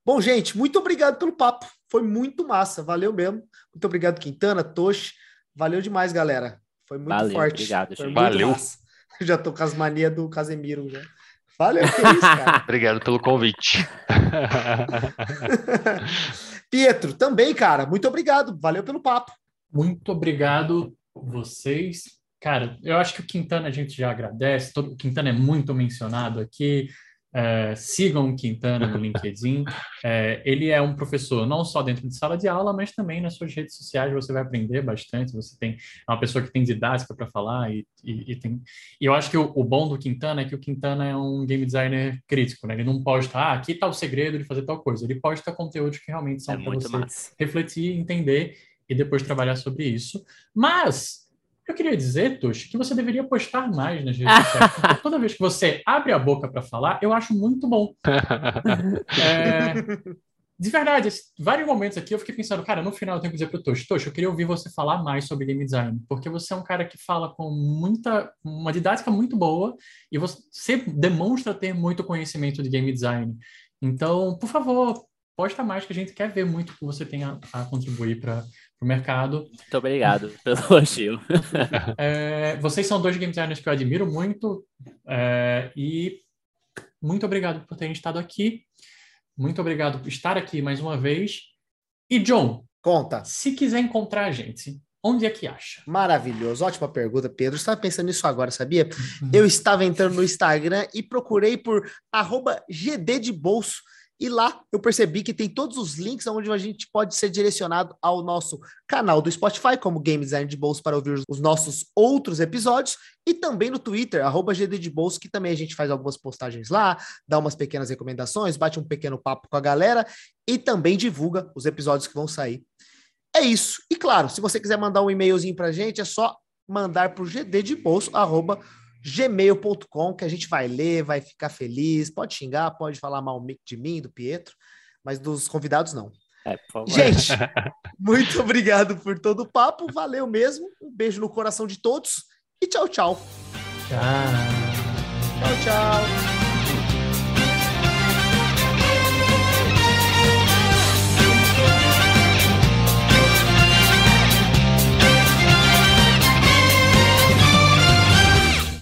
Bom, gente, muito obrigado pelo papo. Foi muito massa, valeu mesmo. Muito obrigado, Quintana, Toshi. Valeu demais, galera. Foi muito valeu, forte. Obrigado, Foi. Valeu. Massa. Já tô com as manias do Casemiro já. Valeu, que isso, cara. Obrigado pelo convite. Pietro, também, cara. Muito obrigado. Valeu pelo papo. Muito obrigado vocês. Cara, eu acho que o Quintana a gente já agradece. Todo, o Quintana é muito mencionado aqui. É, sigam o Quintana no LinkedIn. É, ele é um professor não só dentro de sala de aula, mas também nas suas redes sociais você vai aprender bastante. Você tem é uma pessoa que tem didática para falar e, e, e, tem. E eu acho que o, o, bom do Quintana é que o Quintana é um game designer crítico, né? Ele não posta, ah, aqui está o segredo de fazer tal coisa. Ele posta conteúdos que realmente são É para você massa. refletir, entender e depois trabalhar sobre isso. Mas eu queria dizer, Tush, que você deveria postar mais nas redes sociais. porque toda vez que você abre a boca para falar, eu acho muito bom. É, de verdade, vários momentos aqui eu fiquei pensando, cara, no final eu tenho que dizer pro Tosh, Tosh, eu queria ouvir você falar mais sobre game design, porque você é um cara que fala com muita, uma didática muito boa e você demonstra ter muito conhecimento de game design. Então, por favor, posta mais que a gente quer ver muito o que você tem a, a contribuir para o mercado. Muito obrigado pelo elogio. É, vocês são dois game designers que eu admiro muito é, e muito obrigado por terem estado aqui. Muito obrigado por estar aqui mais uma vez. E John, Conta. se quiser encontrar a gente, onde é que acha? Maravilhoso. Ótima pergunta, Pedro. Estava pensando nisso agora, sabia? Eu estava entrando no Instagram e procurei por arroba GD de bolso. E lá eu percebi que tem todos os links onde a gente pode ser direcionado ao nosso canal do Spotify, como Game Design de Bolso, para ouvir os nossos outros episódios, e também no Twitter, arroba de Bolso, que também a gente faz algumas postagens lá, dá umas pequenas recomendações, bate um pequeno papo com a galera e também divulga os episódios que vão sair. É isso. E claro, se você quiser mandar um e-mailzinho pra gente, é só mandar pro gddebolso@gmail.com que a gente vai ler, vai ficar feliz, pode xingar, pode falar mal de mim, do Pietro, mas dos convidados não. É, por favor. Gente, muito obrigado por todo o papo, valeu mesmo. Um beijo no coração de todos e tchau, tchau. Tchau. Tchau, tchau.